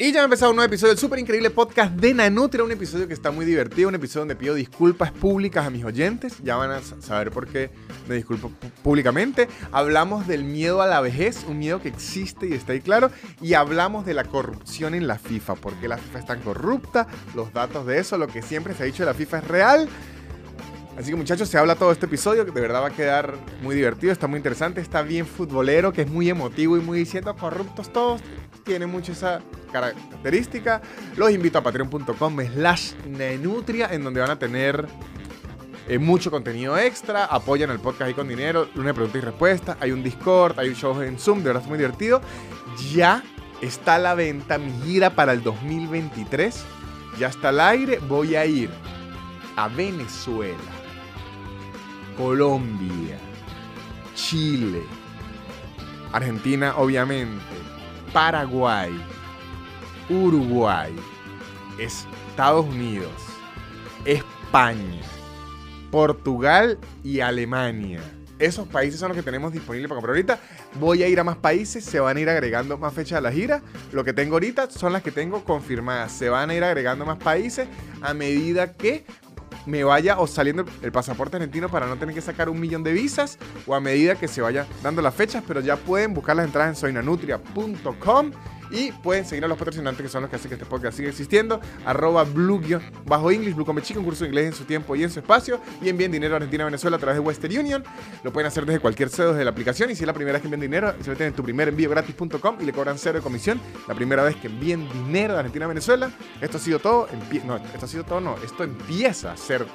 Y ya ha empezado un nuevo episodio del súper increíble podcast de Nanutria, un episodio que está muy divertido, un episodio donde pido disculpas públicas a mis oyentes, ya van a saber por qué me disculpo públicamente. Hablamos del miedo a la vejez, un miedo que existe y está ahí claro, y hablamos de la corrupción en la FIFA, porque la FIFA es tan corrupta, los datos de eso, lo que siempre se ha dicho de la FIFA es real. Así que muchachos, se habla todo este episodio, que de verdad va a quedar muy divertido, está muy interesante, está bien futbolero, que es muy emotivo y muy diciendo corruptos todos tiene mucho esa característica. Los invito a patreon.com slash nenutria, en donde van a tener eh, mucho contenido extra, apoyan el podcast ahí con dinero, una pregunta y respuesta, hay un Discord, hay un show en Zoom, de verdad es muy divertido. Ya está la venta mi gira para el 2023, ya está al aire, voy a ir a Venezuela, Colombia, Chile, Argentina obviamente, Paraguay, Uruguay, Estados Unidos, España, Portugal y Alemania. Esos países son los que tenemos disponibles para comprar ahorita. Voy a ir a más países, se van a ir agregando más fechas a la gira. Lo que tengo ahorita son las que tengo confirmadas. Se van a ir agregando más países a medida que me vaya o saliendo el pasaporte argentino para no tener que sacar un millón de visas o a medida que se vaya dando las fechas, pero ya pueden buscar las entradas en soynanutria.com y pueden seguir a los patrocinantes que son los que hacen que este podcast siga existiendo. Arroba blue bajo English, Blue Come Chico, un curso de inglés en su tiempo y en su espacio. Y envíen dinero a Argentina Venezuela a través de Western Union. Lo pueden hacer desde cualquier sede desde la aplicación. Y si es la primera vez que envíen dinero, se meten en tu primer envío gratis.com y le cobran cero de comisión. La primera vez que envíen dinero de Argentina a Venezuela. Esto ha sido todo. No, esto ha sido todo, no. Esto empieza a ser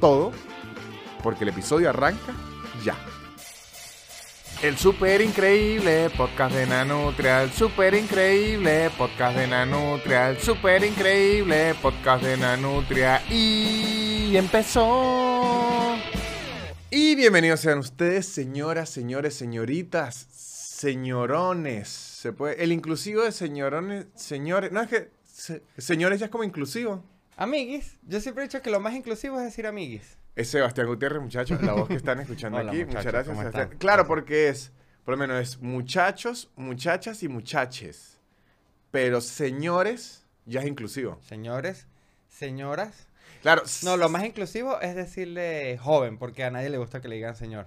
todo. Porque el episodio arranca ya. El super increíble podcast de Nanutria, el super increíble podcast de Nanutria, el super increíble podcast de Nanutria y empezó. Y bienvenidos sean ustedes, señoras, señores, señoritas, señorones. Se puede, el inclusivo de señorones, señores, no es que señores ya es como inclusivo. Amiguis, yo siempre he dicho que lo más inclusivo es decir amiguis. Es Sebastián Gutiérrez, muchachos, la voz que están escuchando aquí. Muchas gracias. Claro, porque es, por lo menos es muchachos, muchachas y muchaches. Pero señores ya es inclusivo. Señores, señoras. Claro. No, lo más inclusivo es decirle joven, porque a nadie le gusta que le digan señor.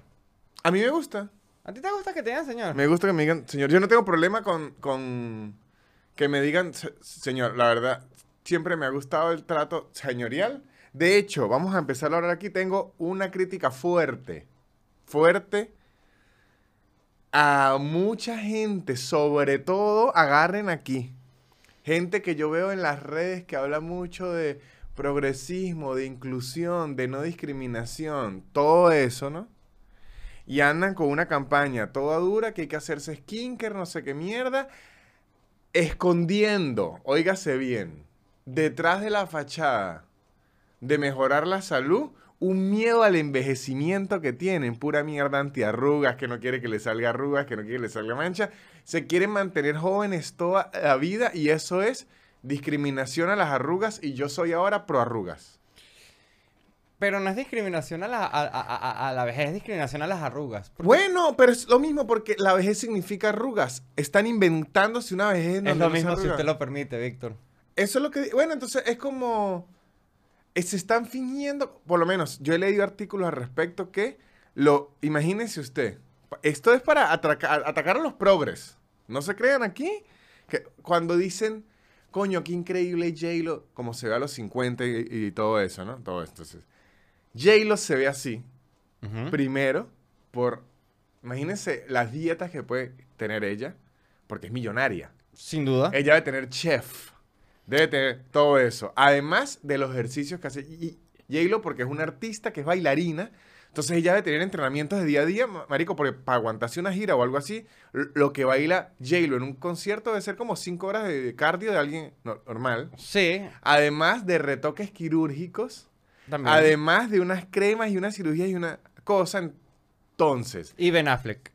A mí me gusta. ¿A ti te gusta que te digan señor? Me gusta que me digan señor. Yo no tengo problema con, con que me digan señor. La verdad, siempre me ha gustado el trato señorial. De hecho, vamos a empezar a hablar aquí. Tengo una crítica fuerte, fuerte a mucha gente, sobre todo, agarren aquí. Gente que yo veo en las redes que habla mucho de progresismo, de inclusión, de no discriminación, todo eso, ¿no? Y andan con una campaña toda dura que hay que hacerse skinker, no sé qué mierda, escondiendo, óigase bien, detrás de la fachada de mejorar la salud, un miedo al envejecimiento que tienen, pura mierda antiarrugas, que no quiere que le salga arrugas, que no quiere que le salga mancha. Se quieren mantener jóvenes toda la vida y eso es discriminación a las arrugas y yo soy ahora pro arrugas. Pero no es discriminación a la, a, la vejez, es discriminación a las arrugas. Bueno, pero es lo mismo porque la vejez significa arrugas. Están inventándose una vejez. es lo mismo si usted lo permite, Víctor. Eso es lo que... Bueno, entonces es como se están fingiendo, por lo menos yo he leído artículos al respecto que lo, imagínense usted, esto es para atacar, a los progres, no se crean aquí, que cuando dicen, coño, qué increíble J-Lo, como se ve a los 50 y, todo eso, ¿no? Todo esto. J-Lo se ve así, primero, por, imagínense las dietas que puede tener ella, porque es millonaria. Sin duda. Ella debe tener chef Debe tener todo eso. Además de los ejercicios que hace j porque es una artista que es bailarina. Entonces ella debe tener entrenamientos de día a día, marico, porque para aguantarse una gira o algo así, lo que baila j en un concierto debe ser como cinco horas de cardio de alguien normal. Sí. Además de retoques quirúrgicos. También. Además de unas cremas y unas cirugías y una cosa. Entonces. Y Ben Affleck.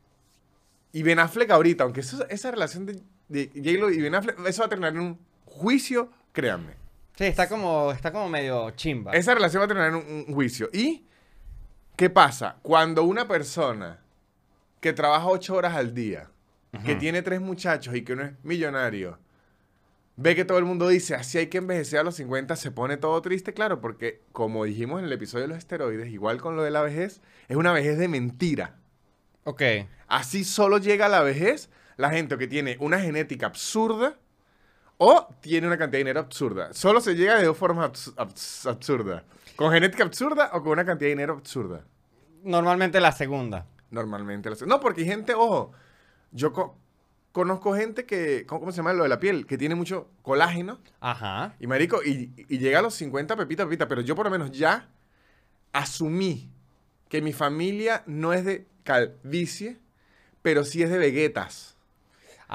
Y Ben Affleck ahorita, aunque esa relación de, de y Ben Affleck, eso va a terminar en un juicio, créanme. Sí, está como, está como medio chimba. Esa relación va a tener un, juicio. ¿Y qué pasa? Cuando una persona que trabaja ocho horas al día, que tiene tres muchachos y que no es millonario, ve que todo el mundo dice, así hay que envejecer a los 50, se pone todo triste, claro, porque como dijimos en el episodio de los esteroides, igual con lo de la vejez, es una vejez de mentira. Ok. Así solo llega a la vejez la gente que tiene una genética absurda o tiene una cantidad de dinero absurda. Solo se llega de dos formas abs- abs- absurdas. Con genética absurda o con una cantidad de dinero absurda. Normalmente la segunda. Normalmente. lo sé. No, porque hay gente, ojo, yo co- conozco gente que, ¿cómo cómo se llama lo de la piel? Que tiene mucho colágeno. Ajá. Y marico, y, y llega a los 50 pepita, pepita. Pero yo por lo menos ya asumí que mi familia no es de calvicie, pero sí es de veguetas.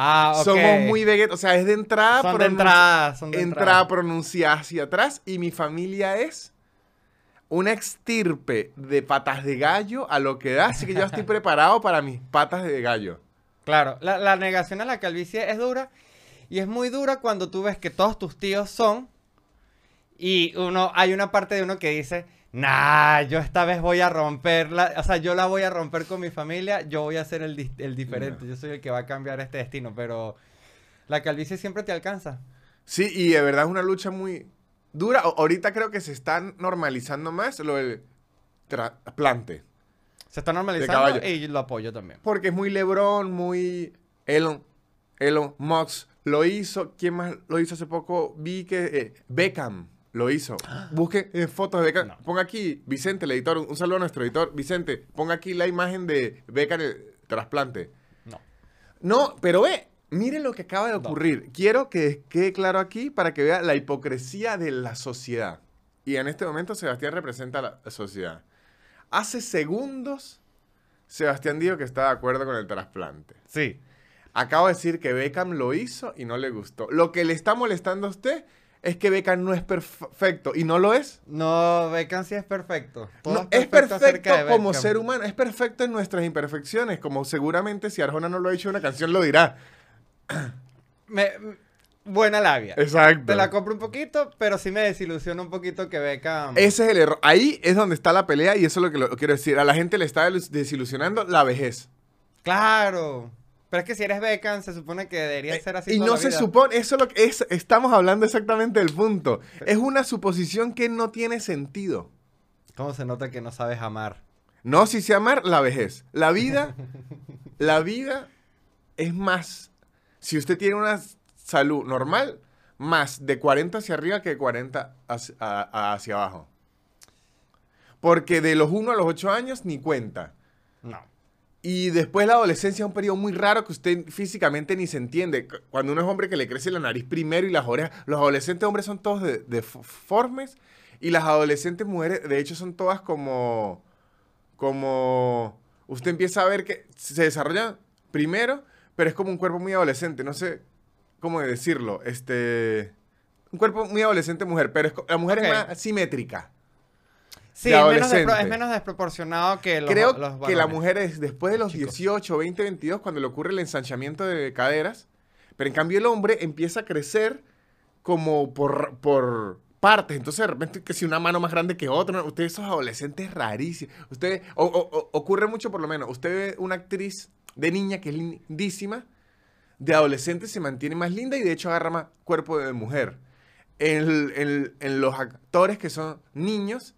Ah, ok. Somos muy veguetas. O sea, es de entrada, Son de entrada, son de entrada entrada. pronunciada hacia atrás. Y mi familia es una extirpe de patas de gallo a lo que da. Así que yo estoy preparado para mis patas de gallo. Claro, la, la negación a la calvicie es dura y es muy dura cuando tú ves que todos tus tíos son y uno hay una parte de uno que dice, nah, yo esta vez voy a romperla, o sea, yo la voy a romper con mi familia, yo voy a ser el, el diferente, yo soy el que va a cambiar este destino, pero la calvicie siempre te alcanza. Sí, y de verdad es una lucha muy dura. O- ahorita creo que se está normalizando más lo del trasplante. Se está normalizando y lo apoyo también. Porque es muy LeBron, muy Elon, Elon Musk lo hizo. ¿Quién más lo hizo hace poco? Vi que eh, Beckham lo hizo. Busque eh, fotos de Beckham. No. Ponga aquí, Vicente, el editor, un saludo a nuestro editor. Vicente, ponga aquí la imagen de Beckham en el trasplante. No. No, pero ve, miren lo que acaba de No. ocurrir. Quiero que quede claro aquí para que vea la hipocresía de la sociedad. Y en este momento Sebastián representa a la sociedad. Hace segundos, Sebastián dijo que está de acuerdo con el trasplante. Sí. Acabo de decir que Beckham lo hizo y no le gustó. Lo que le está molestando a usted es que Beckham no es perfecto y no lo es. No, Beckham sí es perfecto. Todo No, es perfecto como ser humano, es perfecto en nuestras imperfecciones, como seguramente si Arjona no lo ha en una canción lo dirá. Me- buena labia. Exacto. Te la compro un poquito, pero sí me desilusiona un poquito que Beckham... Ese es el error. Ahí es donde está la pelea y eso es lo que lo- quiero decir. A la gente le está des- desilusionando la vejez. Claro. Pero es que si eres Beckham, se supone que debería ser así Eh, y toda no la se supone, eso es lo que es, estamos hablando exactamente del punto. Es una suposición que no tiene sentido. ¿Cómo se nota que no sabes amar? No, si se amar, la vejez. La vida, la vida es más. Si usted tiene una salud normal, más de 40 hacia arriba que de 40 hacia, a- hacia abajo. Porque de los 1 a los 8 años ni cuenta. No. Y después la adolescencia es un periodo muy raro que usted físicamente ni se entiende. Cuando uno es hombre que le crece la nariz primero y las orejas. Los adolescentes hombres son todos de- deformes. Y las adolescentes mujeres, de hecho, son todas como. Como. Usted empieza a ver que se desarrollan primero, pero es como un cuerpo muy adolescente. No sé cómo decirlo. Este. Un cuerpo muy adolescente mujer, pero es la mujer es más simétrica. Sí, De es menos, despro- adolescente. es menos desproporcionado que los Creo los que la varones. mujer es después de los Chicos. 18, 20, 22, cuando le ocurre el ensanchamiento de caderas. Pero en cambio el hombre empieza a crecer como por, por partes. Entonces de repente que si una mano más grande que otra. Ustedes esos adolescentes rarísimos. Ustedes, o- o- o- ocurre mucho por lo menos. Usted ve una actriz de niña que es lindísima. De adolescente se mantiene más linda y de hecho agarra más cuerpo de mujer. En, en- en los actores que son niños,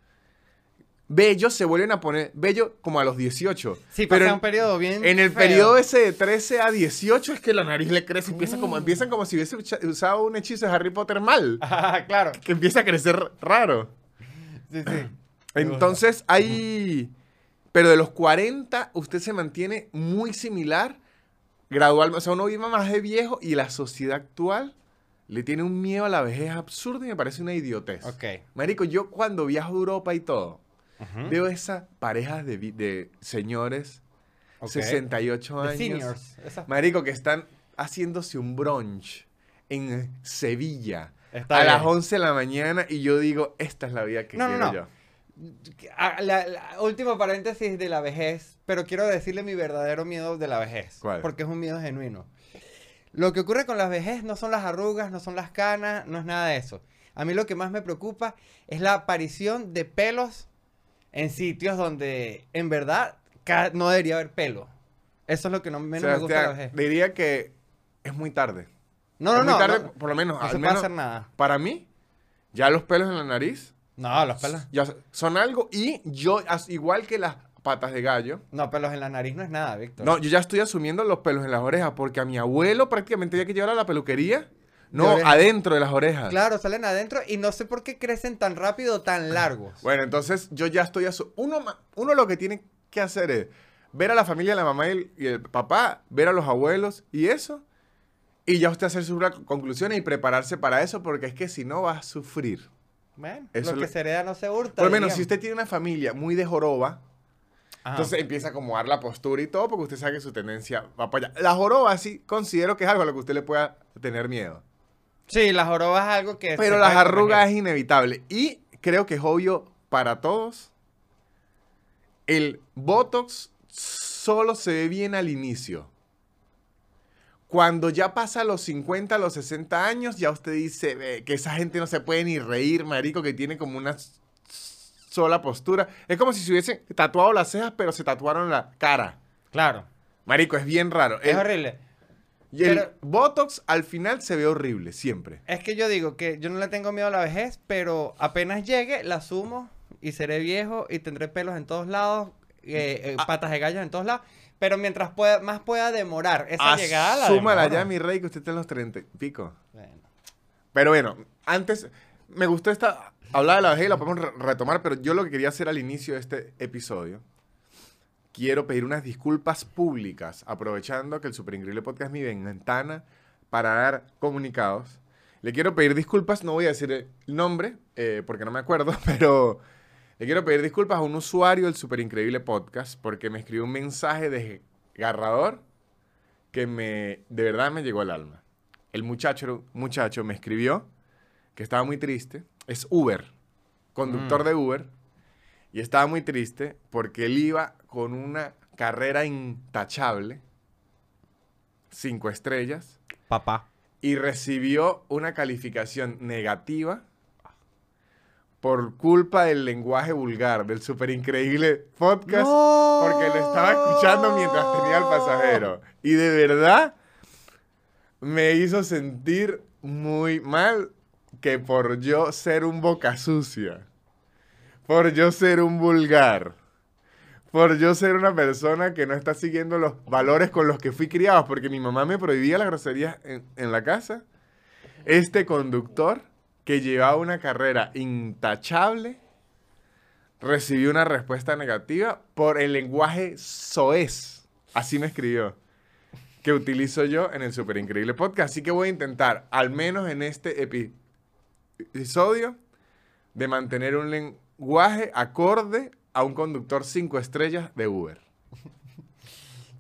bellos se vuelven a poner bello como a los 18. Sí, pero pasa en, un periodo bien en el feo. periodo ese de 13 a 18 es que la nariz le crece, empieza como, Mm. empiezan como si hubiese usado un hechizo de Harry Potter mal, Ah, claro. que empieza a crecer raro. Sí, sí. Entonces hay, pero de los 40 usted se mantiene muy similar, gradualmente, o sea, uno vive más de viejo y la sociedad actual le tiene un miedo a la vejez absurdo y me parece una idiotez. Ok. Marico, yo cuando viajo a Europa y todo, Veo esas parejas de, señores, Ok. 68 The años. seniors. Marico, que están haciéndose un brunch en Sevilla Está a bien. las 11 de la mañana y yo digo, esta es la vida que No, quiero no. yo. Ah, la- la- último paréntesis de la vejez, pero quiero decirle mi verdadero miedo de la vejez. ¿Cuál? Porque es un miedo genuino. Lo que ocurre con la vejez no son las arrugas, no son las canas, no es nada de eso. A mí lo que más me preocupa es la aparición de pelos en sitios donde en verdad no debería haber pelo. Eso es lo que no, menos me gusta diría que es muy tarde. No, no, Es muy no, tarde, no. por lo menos, No al se puede menos hacer nada. para mí, ya los pelos en la nariz No, los pelos. ya son algo y yo, igual que las patas de gallo, No, pelos en la nariz no es nada, Víctor. no, yo ya estoy asumiendo los pelos en las orejas porque a mi abuelo prácticamente había que llevar a la peluquería, no, adentro de las orejas. Claro, salen adentro y no sé por qué crecen tan rápido, tan largos. Bueno, entonces yo ya estoy asu- uno ma- uno lo que tiene que hacer es ver a la familia, la mamá y el, y el papá, ver a los abuelos y eso. Y ya usted hacer sus conclusiones y prepararse para eso, porque es que si no va a sufrir. Bueno, Eso lo que le- se hereda no se hurta. Por lo menos, si usted tiene una familia muy de joroba, Ajá. entonces empieza a acomodar la postura y todo, porque usted sabe que su tendencia va para allá. La joroba sí considero que es algo a lo que usted le pueda tener miedo. Sí, las jorobas es algo que. Pero las arrugas es inevitable. Y creo que es obvio para todos. El Botox solo se ve bien al inicio. Cuando ya pasa los 50, los 60 años, ya usted dice "Ve, que esa gente no se puede ni reír, marico, que tiene como una sola postura. Es como si se hubiesen tatuado las cejas, pero se tatuaron la cara. Claro. Marico, es bien raro. Es El- horrible. Y el Botox al final se ve horrible, siempre. Es que yo digo que yo no le tengo miedo a la vejez, pero apenas llegue, la sumo y seré viejo y tendré pelos en todos lados, eh, eh, Ah. patas de gallo en todos lados. Pero mientras pueda, más pueda demorar esa llegada, la Súmala demoro. ya, mi rey, que usted está en los 30 y pico. Bueno. Pero bueno, antes me gustó esta. Hablar de la vejez y la podemos re- retomar, pero yo lo que quería hacer al inicio de este episodio. Quiero pedir unas disculpas públicas, aprovechando que el Super Increíble Podcast es mi ventana para dar comunicados. Le quiero pedir disculpas, no voy a decir el nombre, eh, porque no me acuerdo, pero le quiero pedir disculpas a un usuario del Super Increíble Podcast porque me escribió un mensaje desgarrador que me, de verdad me llegó al alma. El muchacho, muchacho me escribió que estaba muy triste. Es Uber, conductor Mm. de Uber. Y estaba muy triste porque él iba con una carrera intachable, cinco estrellas, Papá. y recibió una calificación negativa por culpa del lenguaje vulgar del super increíble podcast porque lo estaba escuchando mientras tenía al pasajero. Y de verdad me hizo sentir muy mal que por yo ser un boca sucia, por yo ser un vulgar, por yo ser una persona que no está siguiendo los valores con los que fui criado, porque mi mamá me prohibía la grosería en, la casa, este conductor que llevaba una carrera intachable recibió una respuesta negativa por el lenguaje soez. Así me escribió. Que utilizo yo en el Super Increíble Podcast. Así que voy a intentar, al menos en este epi- episodio, de mantener un lenguaje acorde a un conductor cinco estrellas de Uber.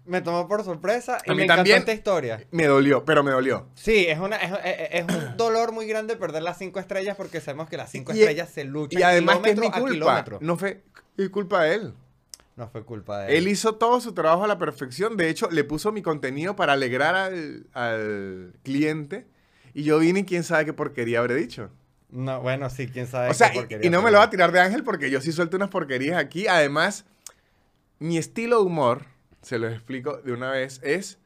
Me tomó por sorpresa y A me mí encantó también. esta historia. Me dolió, pero me dolió. Sí, es, una, es, es- es un dolor muy grande perder las cinco estrellas porque sabemos que las cinco Y- estrellas se luchan Y además que es mi culpa. No fue culpa de él. No fue culpa de Él hizo todo su trabajo a la perfección. De hecho, le puso mi contenido para alegrar al, al cliente. Y yo vine y quién sabe qué porquería habré dicho. No, bueno, sí, quién sabe. O sea, qué y, no me lo va a tirar de ángel porque yo sí suelto unas porquerías aquí. Además, mi estilo de humor, se lo explico de una vez, es...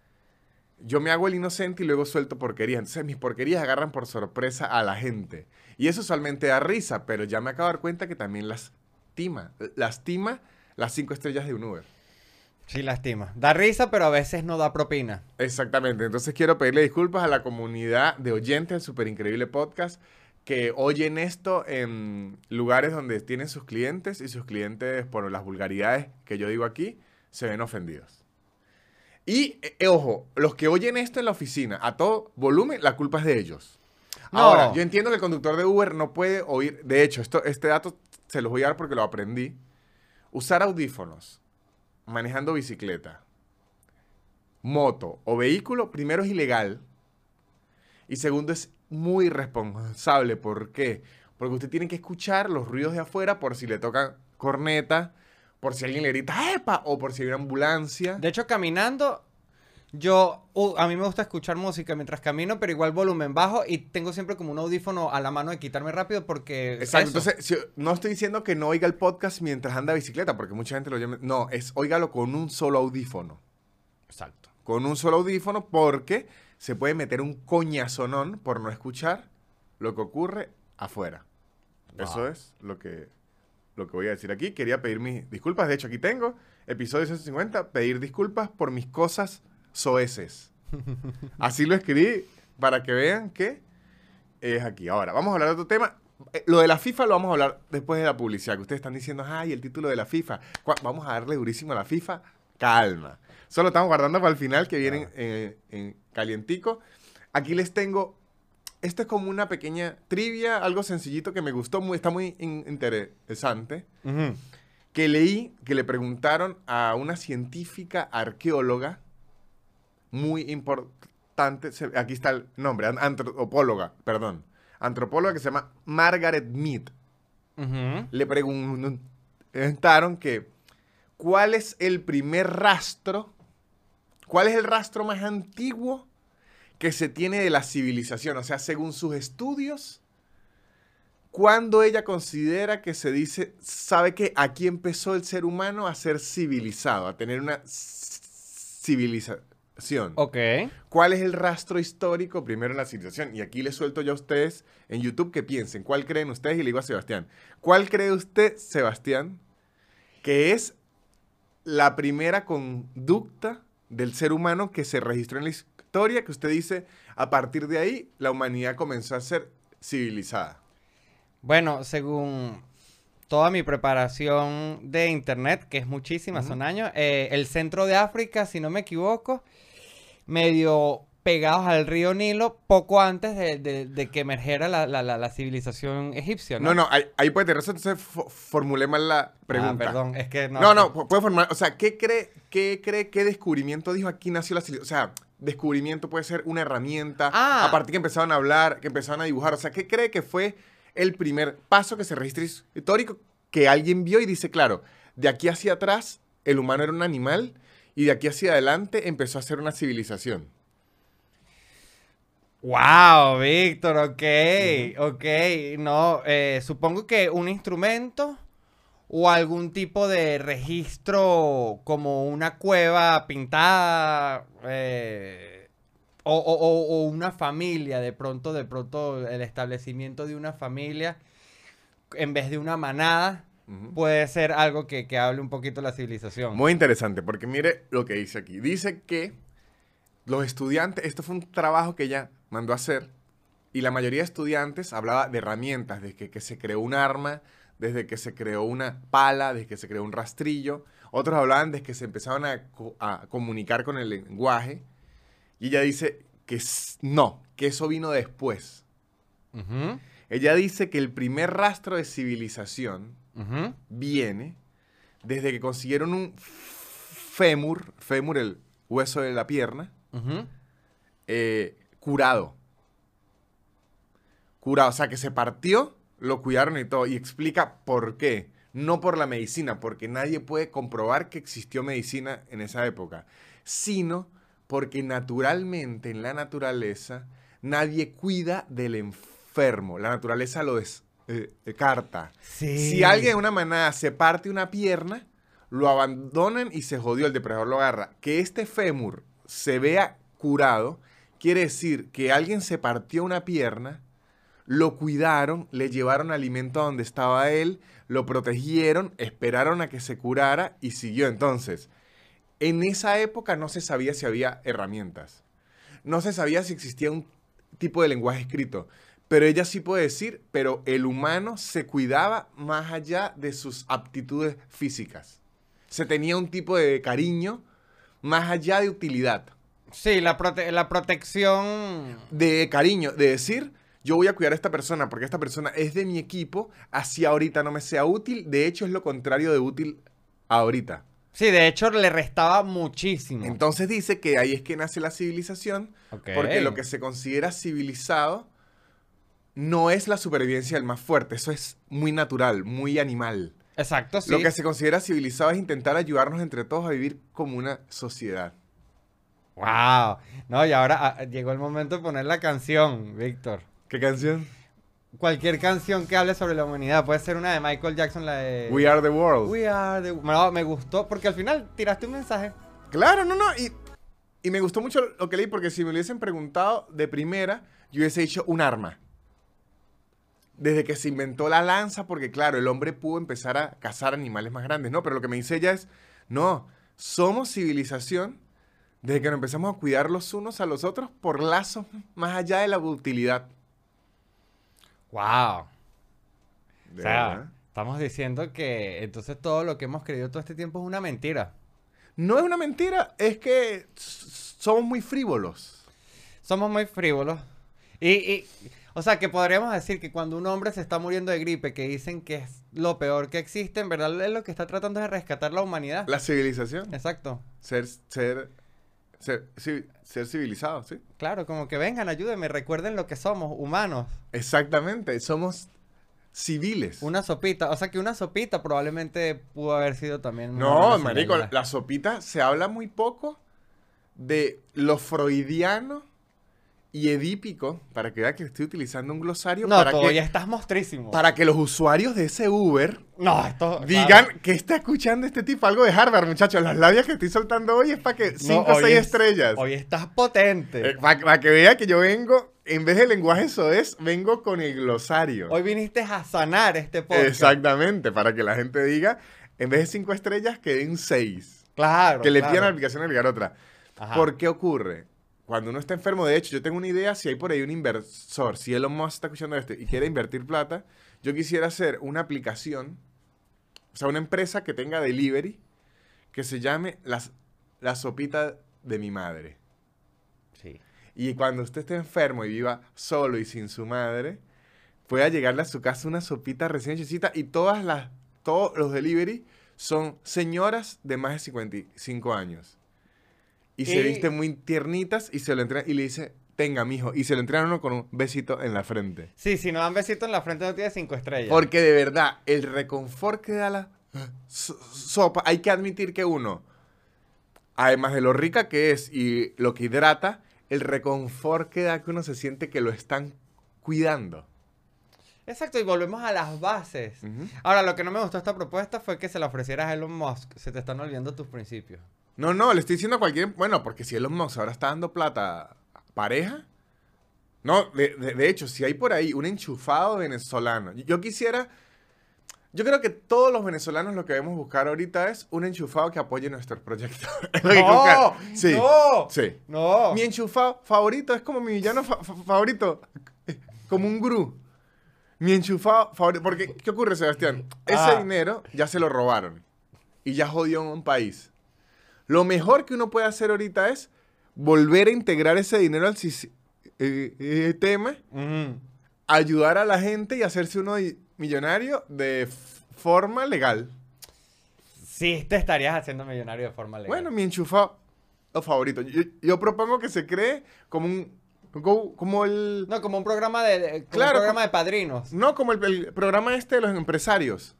Yo me hago el inocente y luego suelto porquerías. Entonces mis porquerías agarran por sorpresa a la gente. Y eso usualmente da risa, pero ya me acabo de dar cuenta que también lastima. Lastima las cinco estrellas de un Uber. Sí, lastima. Da risa, pero a veces no da propina. Exactamente. Entonces quiero pedirle disculpas a la comunidad de oyentes del Super Increíble Podcast que oyen esto en lugares donde tienen sus clientes y sus clientes, por las vulgaridades que yo digo aquí, se ven ofendidos. Y, eh, ojo, los que oyen esto en la oficina a todo volumen, la culpa es de ellos. No. Ahora, yo entiendo que el conductor de Uber no puede oír, de hecho, esto, este dato se los voy a dar porque lo aprendí. Usar audífonos manejando bicicleta, moto o vehículo, primero es ilegal y segundo es muy irresponsable. ¿Por qué? Porque usted tiene que escuchar los ruidos de afuera por si le tocan corneta, por si alguien le grita ¡epa! o por si hay una ambulancia. De hecho, caminando, yo, uh, a mí me gusta escuchar música mientras camino, pero igual volumen bajo y tengo siempre como un audífono a la mano de quitarme rápido porque... Exacto, eso. entonces si- no estoy diciendo que no oiga el podcast mientras anda bicicleta, porque mucha gente lo llama... No, es óigalo con un solo audífono. Exacto. Con un solo audífono porque se puede meter un coñazonón por no escuchar lo que ocurre afuera. Eso es lo que, lo que voy a decir aquí. Quería pedir mis disculpas. De hecho, aquí tengo episodio 150, pedir disculpas por mis cosas soeces. Así lo escribí para que vean que es aquí. Ahora, vamos a hablar de otro tema. Eh, Lo de la FIFA lo vamos a hablar después de la publicidad, que ustedes están diciendo, ay, el título de la FIFA. Vamos a darle durísimo a la FIFA. Calma. Solo estamos guardando para el final, que vienen eh, en calientico. Aquí les tengo, esto es como una pequeña trivia, algo sencillito que me gustó, muy, está muy in- interesante que leí que le preguntaron a una científica arqueóloga muy importante, se- aquí está el nombre, an- antropóloga, perdón, antropóloga que se llama Margaret Mead. Le preguntaron que cuál es el primer rastro, cuál es el rastro más antiguo que se tiene de la civilización, o sea, según sus estudios, cuando ella considera que se dice, sabe que aquí empezó el ser humano a ser civilizado, a tener una civilización. Ok. ¿Cuál es el rastro histórico primero en la civilización? Y aquí les suelto yo a ustedes en YouTube que piensen. ¿Cuál creen ustedes? Y le digo a Sebastián. ¿Cuál cree usted, Sebastián, que es la primera conducta del ser humano que se registró en la historia? Que usted dice, a partir de ahí, la humanidad comenzó a ser civilizada. Bueno, según toda mi preparación de internet, que es muchísima, son años, eh, el centro de África, si no me equivoco, medio pegados al río Nilo, poco antes de, de- de que emergiera la, la- la- la civilización egipcia, ¿no? No, no, ahí, ahí puede tener razón. Entonces fo- formulé mal la pregunta. Ah, perdón, es que no. No, no, pu- puede formar. O sea, ¿qué cree, qué cree, qué descubrimiento dijo aquí nació la civilización? O sea, descubrimiento puede ser una herramienta. Ah. A partir que empezaron a hablar, que empezaron a dibujar. O sea, ¿qué cree que fue el primer paso que se registra histórico que alguien vio y dice, claro, de aquí hacia atrás el humano era un animal y de aquí hacia adelante empezó a ser una civilización? Wow, Víctor, ok, ok. No, eh, supongo que un instrumento o algún tipo de registro como una cueva pintada eh, o, o- o- o una familia, de pronto, de pronto el establecimiento de una familia en vez de una manada puede ser algo que, que hable un poquito de la civilización. Muy interesante, porque mire lo que dice aquí. Dice que los estudiantes, esto fue un trabajo que ella mandó a hacer, y la mayoría de estudiantes hablaba de herramientas, desde que, que se creó un arma, desde que se creó una pala, desde que se creó un rastrillo. Otros hablaban de que se empezaron a, co- a comunicar con el lenguaje. Y ella dice que no, que eso vino después. Ella dice que el primer rastro de civilización viene desde que consiguieron un fémur, fémur, el hueso de la pierna, eh, curado. Curado, o sea, que se partió, lo cuidaron y todo. Y explica por qué. No por la medicina, porque nadie puede comprobar que existió medicina en esa época, sino porque naturalmente en la naturaleza nadie cuida del enfermo. La naturaleza lo eh, descarta. Sí. Si alguien en una manada se parte una pierna, lo abandonan y se jodió, el depredador lo agarra. Que este fémur se vea curado, quiere decir que alguien se partió una pierna, lo cuidaron, le llevaron alimento a donde estaba él, lo protegieron, esperaron a que se curara y siguió. Entonces, en esa época no se sabía si había herramientas. No se sabía si existía un tipo de lenguaje escrito. Pero ella sí puede decir, pero el humano se cuidaba más allá de sus aptitudes físicas. Se tenía un tipo de cariño más allá de utilidad. Sí, la, prote- la protección. De cariño, de decir, yo voy a cuidar a esta persona porque esta persona es de mi equipo, así ahorita no me sea útil. De hecho, es lo contrario de útil ahorita. Sí, de hecho le restaba muchísimo. Entonces dice que ahí es que nace la civilización, porque lo que se considera civilizado no es la supervivencia del más fuerte, eso es muy natural, muy animal. Exacto, sí. Lo que se considera civilizado es intentar ayudarnos entre todos a vivir como una sociedad. Wow. No, y ahora ah, llegó el momento de poner la canción, Víctor. ¿Qué canción? Cualquier canción que hable sobre la humanidad. Puede ser una de Michael Jackson, la de... We Are the World. We are the... No, me gustó porque al final tiraste un mensaje. Claro, no, no. Y Y me gustó mucho lo que leí porque si me lo hubiesen preguntado de primera, yo hubiese dicho un arma. Desde que se inventó la lanza, porque claro, el hombre pudo empezar a cazar animales más grandes, ¿no? Pero lo que me dice ella es, no, somos civilización desde que nos empezamos a cuidar los unos a los otros por lazos más allá de la utilidad. Wow. De O sea, verdad. estamos diciendo que entonces todo lo que hemos creído todo este tiempo es una mentira. No es una mentira, es que somos muy frívolos. Somos muy frívolos. Y, y, o sea, que podríamos decir que cuando un hombre se está muriendo de gripe, que dicen que es lo peor que existe, en verdad él lo que está tratando es de rescatar la humanidad. La civilización. Exacto. Ser, ser, ser, ser civilizado, ¿sí? Claro, como que vengan, ayúdenme, recuerden lo que somos, humanos. Exactamente, somos civiles. Una sopita, o sea que una sopita probablemente pudo haber sido también. una No, marico, la sopita se habla muy poco de lo freudiano y edípico, para que vea que estoy utilizando un glosario No, para, que, ya estás mostrísimo. para que los usuarios de ese Uber No, esto. digan que está escuchando este tipo algo de Harvard, muchachos. Las labias que estoy soltando hoy es para que 5 o 6 estrellas. Hoy estás potente. para, que vea que yo vengo, en vez de lenguaje soez, vengo con el glosario. Hoy viniste a sanar este podcast. Exactamente, para que la gente diga, en vez de 5 estrellas, que den 6. Claro. Que le claro. pidan a la aplicación agregar otra. Ajá. ¿Por qué ocurre? Cuando uno está enfermo, de hecho, yo tengo una idea, si hay por ahí un inversor, si Elon Musk está escuchando esto y quiere invertir plata, yo quisiera hacer una aplicación, o sea, una empresa que tenga delivery, que se llame las, la sopita de mi madre. Sí. Y cuando usted esté enfermo y viva solo y sin su madre, pueda llegarle a su casa una sopita recién hechecita y todas las, todos los delivery son señoras de más de 55 años. Y, se visten muy tiernitas y se lo entregan y le dice, tenga, mijo. Y se lo uno con un besito en la frente. Sí, si no dan besito en la frente no tiene cinco estrellas. Porque de verdad, el reconfort que da la so- sopa, hay que admitir que uno, además de lo rica que es y lo que hidrata, el reconfort que da que uno se siente que lo están cuidando. Exacto, y volvemos a las bases. Ahora, lo que no me gustó esta propuesta fue que se la ofrecieras a Elon Musk. Se te están olvidando tus principios. No, no, le estoy diciendo a cualquier... Bueno, porque si Elon Musk ahora está dando plata a pareja... No, de, de- de hecho, si hay por ahí un enchufado venezolano, yo, quisiera... Yo creo que todos los venezolanos lo que debemos buscar ahorita es un enchufado que apoye hay que buscar. Sí, ¡No! sí. ¡No! Mi enchufado favorito es como mi villano fa- fa- favorito. Como un gurú. Mi enchufado favorito. Porque, ¿qué ocurre, Sebastián? Ese Ah. dinero ya se lo robaron. Y ya jodió a un país. Lo mejor que uno puede hacer ahorita es volver a integrar ese dinero al sis- eh, eh, ayudar a la gente y hacerse uno millonario de forma legal. Sí, te estarías haciendo millonario de forma legal. Bueno, mi enchufado favorito. Yo, yo propongo que se cree como un. Como, como el. No, como un programa de, de- como Claro, un programa como- de padrinos. No, como el, el programa este de los empresarios.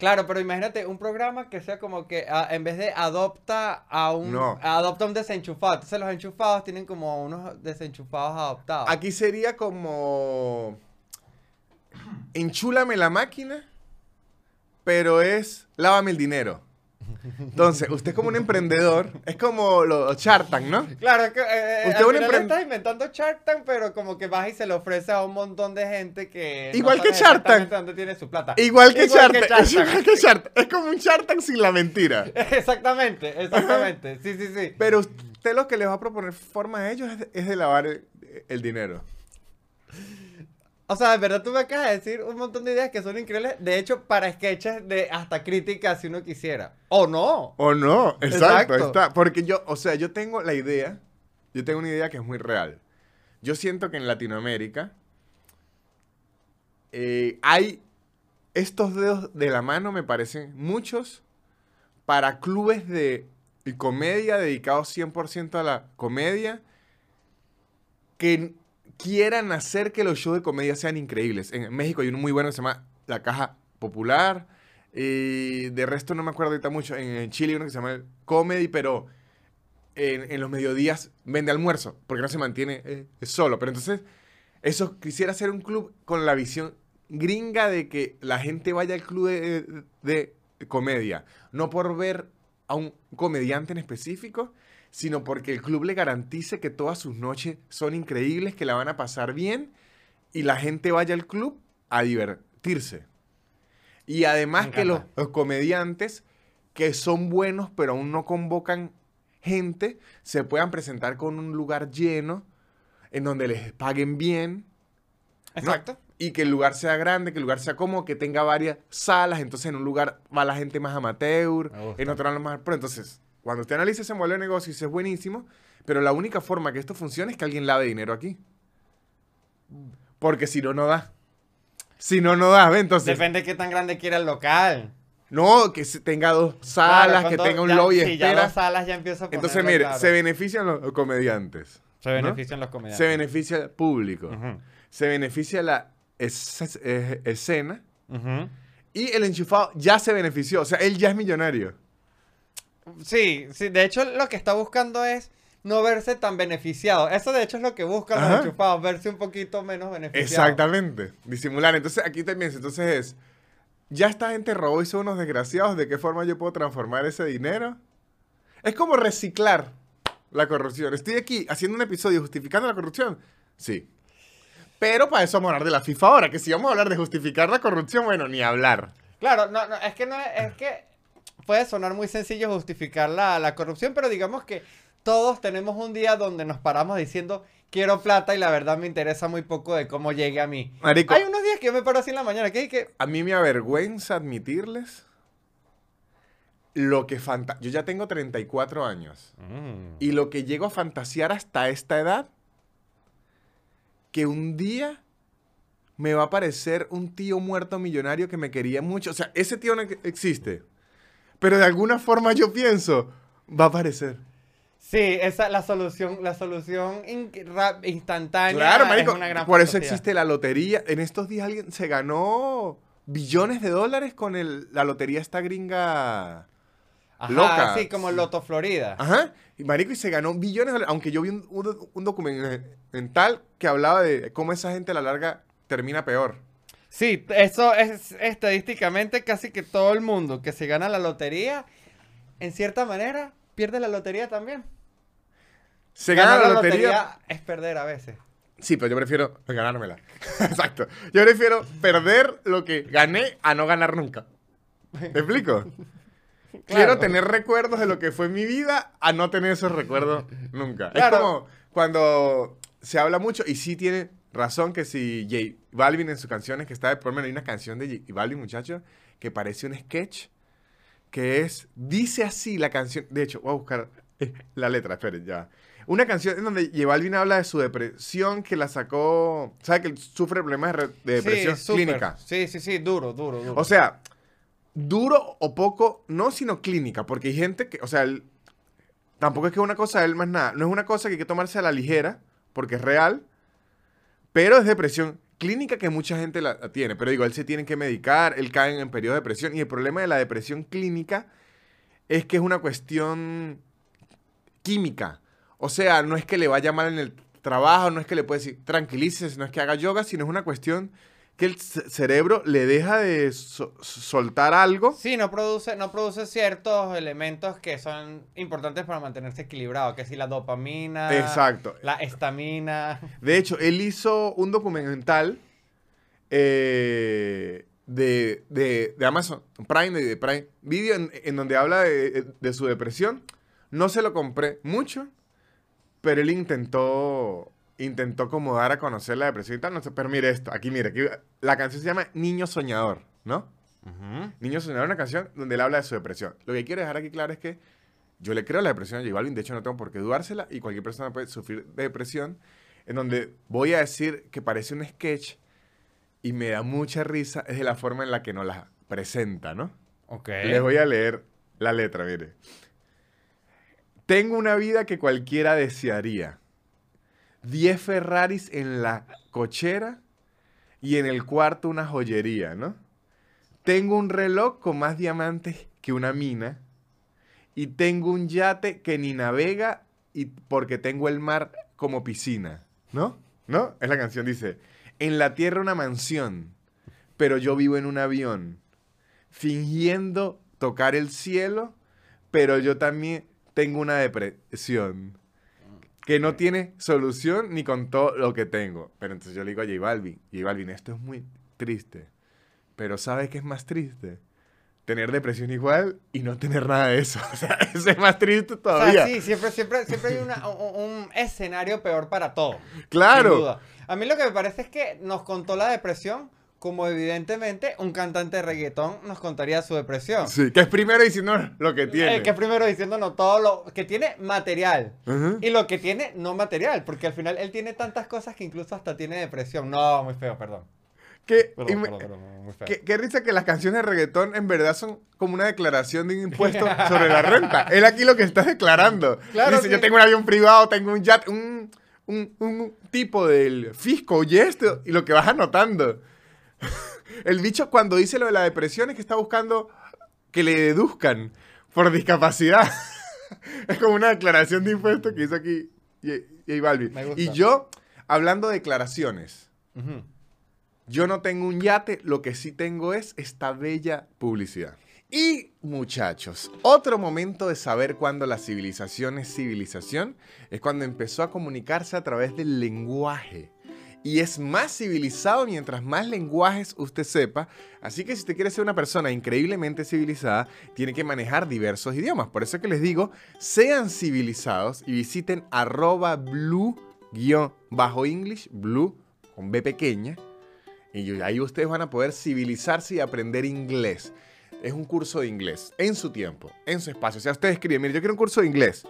Claro, pero imagínate un programa que sea como que ah, en vez de adopta a un No. adopta un desenchufado. Entonces los enchufados tienen como unos desenchufados adoptados. Aquí sería como. Enchúlame la máquina, pero es lávame el dinero. Entonces, usted como un emprendedor, es como los Shark Tank, ¿no? Claro, es que eh, Usted al un final emprend- estás inventando Shark Tank, pero como que vas y se lo ofrece a un montón de gente que Igual no que Shark Tank. dónde tiene su plata. Igual que Shark Tank. Es igual que Shark Tank. Es como un Shark Tank sin la mentira. Exactamente, exactamente. Sí, sí, sí. Pero usted lo que les va a proponer forma a ellos es de, es de lavar el, el dinero. O sea, de verdad tú me acabas de decir un montón de ideas que son increíbles. De hecho, para sketches de hasta críticas si uno quisiera. ¿O no? O no, exacto, Exacto. está. Porque yo, o sea, yo tengo la idea, yo tengo una idea que es muy real. Yo siento que en Latinoamérica eh, hay estos dedos de la mano, me parecen muchos, para clubes de comedia dedicados 100% a la comedia, que quieran hacer que los shows de comedia sean increíbles. En México hay uno muy bueno que se llama La Caja Popular. Y de resto no me acuerdo ahorita mucho. En, Chile hay uno que se llama Comedy, pero en, los mediodías vende almuerzo, porque no se mantiene eh, solo. Pero entonces, eso quisiera hacer un club con la visión gringa de que la gente vaya al club de comedia, no por ver a un comediante en específico, sino porque el club le garantice que todas sus noches son increíbles, que la van a pasar bien y la gente vaya al club a divertirse. Y además que los, comediantes que son buenos pero aún no convocan gente, se puedan presentar con un lugar lleno en donde les paguen bien. ¿no? Exacto. Y que el lugar sea grande, que el lugar sea cómodo, que tenga varias salas. Entonces, en un lugar va la gente más amateur, en otro lado más. Entonces, cuando usted analiza ese modelo de negocio, es buenísimo, pero la única forma que esto funcione es que alguien lave dinero aquí. Porque si no, no da. Si no, no da. ¿ve? Entonces, Depende de qué tan grande quiera el local. no, que tenga dos salas, Claro, que tenga un ya- lobby de sí, ya espera. dos salas ya empieza a Entonces, mire, claro. se benefician los comediantes. Se benefician los comediantes. Se beneficia el público. Se beneficia la es- escena. Y el enchufado ya se benefició. O sea, él ya es millonario. Sí, sí, de hecho lo que está buscando es no verse tan beneficiado. Eso de hecho es lo que buscan Ajá. los enchufados, verse un poquito menos beneficiado. Exactamente. Disimular. Entonces, aquí también, entonces es. Ya esta gente robó y son unos desgraciados. ¿De qué forma yo puedo transformar ese dinero? Es como reciclar la corrupción. Estoy aquí haciendo un episodio justificando la corrupción. Sí. Pero para eso vamos a hablar de la FIFA ahora. Que si vamos a hablar de justificar la corrupción, bueno, ni hablar. Claro, no, no, es que no es, es que puede sonar muy sencillo justificar la, la corrupción, pero digamos que todos tenemos un día donde nos paramos diciendo quiero plata y la verdad me interesa muy poco de cómo llegue a mí. Marico, Hay unos días que yo me paro así en la mañana que, que a mí me avergüenza admitirles lo que fanta... Yo ya tengo 34 años. Y lo que llego a fantasear hasta esta edad, que un día me va a aparecer un tío muerto millonario que me quería mucho. O sea, ese tío no ex- existe. Pero de alguna forma yo pienso, va a aparecer. Sí, esa la solución, la solución in- instantánea. Claro, es marico. una gran Por eso fantasía. existe la lotería. En estos días alguien se ganó billones de dólares con el, la lotería esta gringa. Ajá, loca. Sí, como el Loto Florida. Ajá. Y marico, y se ganó billones de dólares. Aunque yo vi un, un- un documental que hablaba de cómo esa gente a la larga termina peor. Sí, eso es estadísticamente casi que todo el mundo que se gana la lotería, en cierta manera, pierde la lotería también. Se gana Ganar la lotería. es perder a veces. Sí, pero yo prefiero ganármela. Exacto. Yo prefiero perder lo que gané a no ganar nunca. ¿Me explico? Quiero tener recuerdos de lo que fue mi vida a no tener esos recuerdos nunca. Claro. Es como cuando se habla mucho, y sí tiene razón que si J Balvin en sus canciones, que está, por lo menos hay una canción de Balvin, muchacho, que parece un sketch, que es, dice así la canción, de hecho, voy a buscar eh, la letra, esperen, ya. Una canción en donde J Balvin habla de su depresión, que la sacó, sabe que él sufre problemas de, re- de depresión Sí, clínica. Sí, sí, sí, duro, duro, duro. O sea, duro o poco, no, sino clínica, porque hay gente que, o sea, él- tampoco es que una cosa de él más nada, no es una cosa que hay que tomarse a la ligera, porque es real, pero es depresión clínica que mucha gente la, tiene, pero digo, él se tiene que medicar, él cae en periodo de depresión, y el problema de la depresión clínica es que es una cuestión química, o sea, no es que le vaya mal en el trabajo, no es que le puede decir tranquilícese, no es que haga yoga, sino es una cuestión que el ce- cerebro le deja de so- soltar algo. Sí, no produce, no produce ciertos elementos que son importantes para mantenerse equilibrado, que si la dopamina, Exacto. la estamina. De hecho, él hizo un documental eh, de, de- de Amazon Prime, de, de Prime Video, en, en donde habla de, de su depresión. No se lo compré mucho, pero él intentó, intentó como dar a conocer la depresión y tal. No sé, pero mire esto, aquí mire, aquí, la canción se llama Niño Soñador, ¿no? Niño Soñador es una canción donde él habla de su depresión. Lo que quiero dejar aquí claro es que yo le creo la depresión a J Balvin, de hecho no tengo por qué dudársela y cualquier persona puede sufrir de depresión, en donde voy a decir que parece un sketch y me da mucha risa, es de la forma en la que nos la presenta, ¿no? Ok. Les voy a leer la letra, mire. Tengo una vida que cualquiera desearía. Diez Ferraris en la cochera y en el cuarto una joyería, ¿no? Tengo un reloj con más diamantes que una mina y tengo un yate que ni navega y porque tengo el mar como piscina, ¿no? ¿No? Es la canción, dice, en la tierra una mansión, pero yo vivo en un avión, fingiendo tocar el cielo, pero yo también tengo una depresión que no tiene solución ni con todo lo que tengo. Pero entonces yo le digo a J Balvin, J Balvin, esto es muy triste. Pero ¿sabes qué es más triste? Tener depresión igual y no tener nada de eso. O sea, eso es más triste O todavía. sea, sí, siempre, siempre, siempre hay una- un, un escenario peor para todo. sin claro. duda. A mí lo que me parece es que nos contó la depresión, como evidentemente un cantante de reggaetón nos contaría su depresión. Sí, que es primero diciendo lo que tiene. Eh, que primero diciéndonos todo lo que tiene material Ujú. y lo que tiene no material, porque al final él tiene tantas cosas que incluso hasta tiene depresión. No, muy feo, perdón. Que- Perdón, me- perdón, perdón, muy feo. Qué, qué risa que las canciones de reggaetón en verdad son como una declaración de un impuesto sobre la renta. Él aquí lo que está declarando. Claro, Dice, sí. yo tengo un avión privado, tengo un yate, un, un, un tipo del fisco y esto, y lo que vas anotando. El bicho cuando dice lo de la depresión es que está buscando que le deduzcan por discapacidad. es como una declaración de impuestos que hizo aquí J Balvin. Y yo, hablando de declaraciones, yo no tengo un yate, lo que sí tengo es esta bella publicidad. Y muchachos, otro momento de saber cuándo la civilización es civilización es cuando empezó a comunicarse a través del lenguaje. Y es más civilizado mientras más lenguajes usted sepa. Así que si usted quiere ser una persona increíblemente civilizada, tiene que manejar diversos idiomas. Por eso que les digo, sean civilizados y visiten arroba blue-english, blue con B pequeña, y ahí ustedes van a poder civilizarse y aprender inglés. Es un curso de inglés, en su tiempo, en su espacio. O sea, usted escribe, mire, yo quiero un curso de inglés.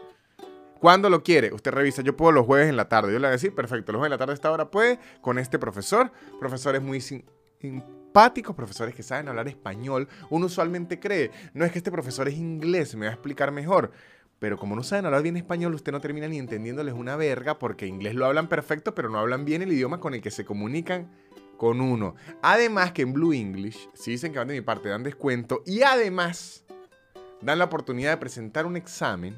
¿Cuándo lo quiere? Usted revisa, yo puedo los jueves en la tarde. Yo le voy a decir, perfecto, los jueves en la tarde a esta hora puede, con este profesor. Profesores muy sim- simpáticos, profesores que saben hablar español. Uno usualmente cree, no es que este profesor es inglés, me va a explicar mejor. Pero como no saben hablar bien español, usted no termina ni entendiéndoles una verga porque inglés lo hablan perfecto, pero no hablan bien el idioma con el que se comunican con uno. Además que en Blue English, si dicen que van de mi parte, dan descuento y además dan la oportunidad de presentar un examen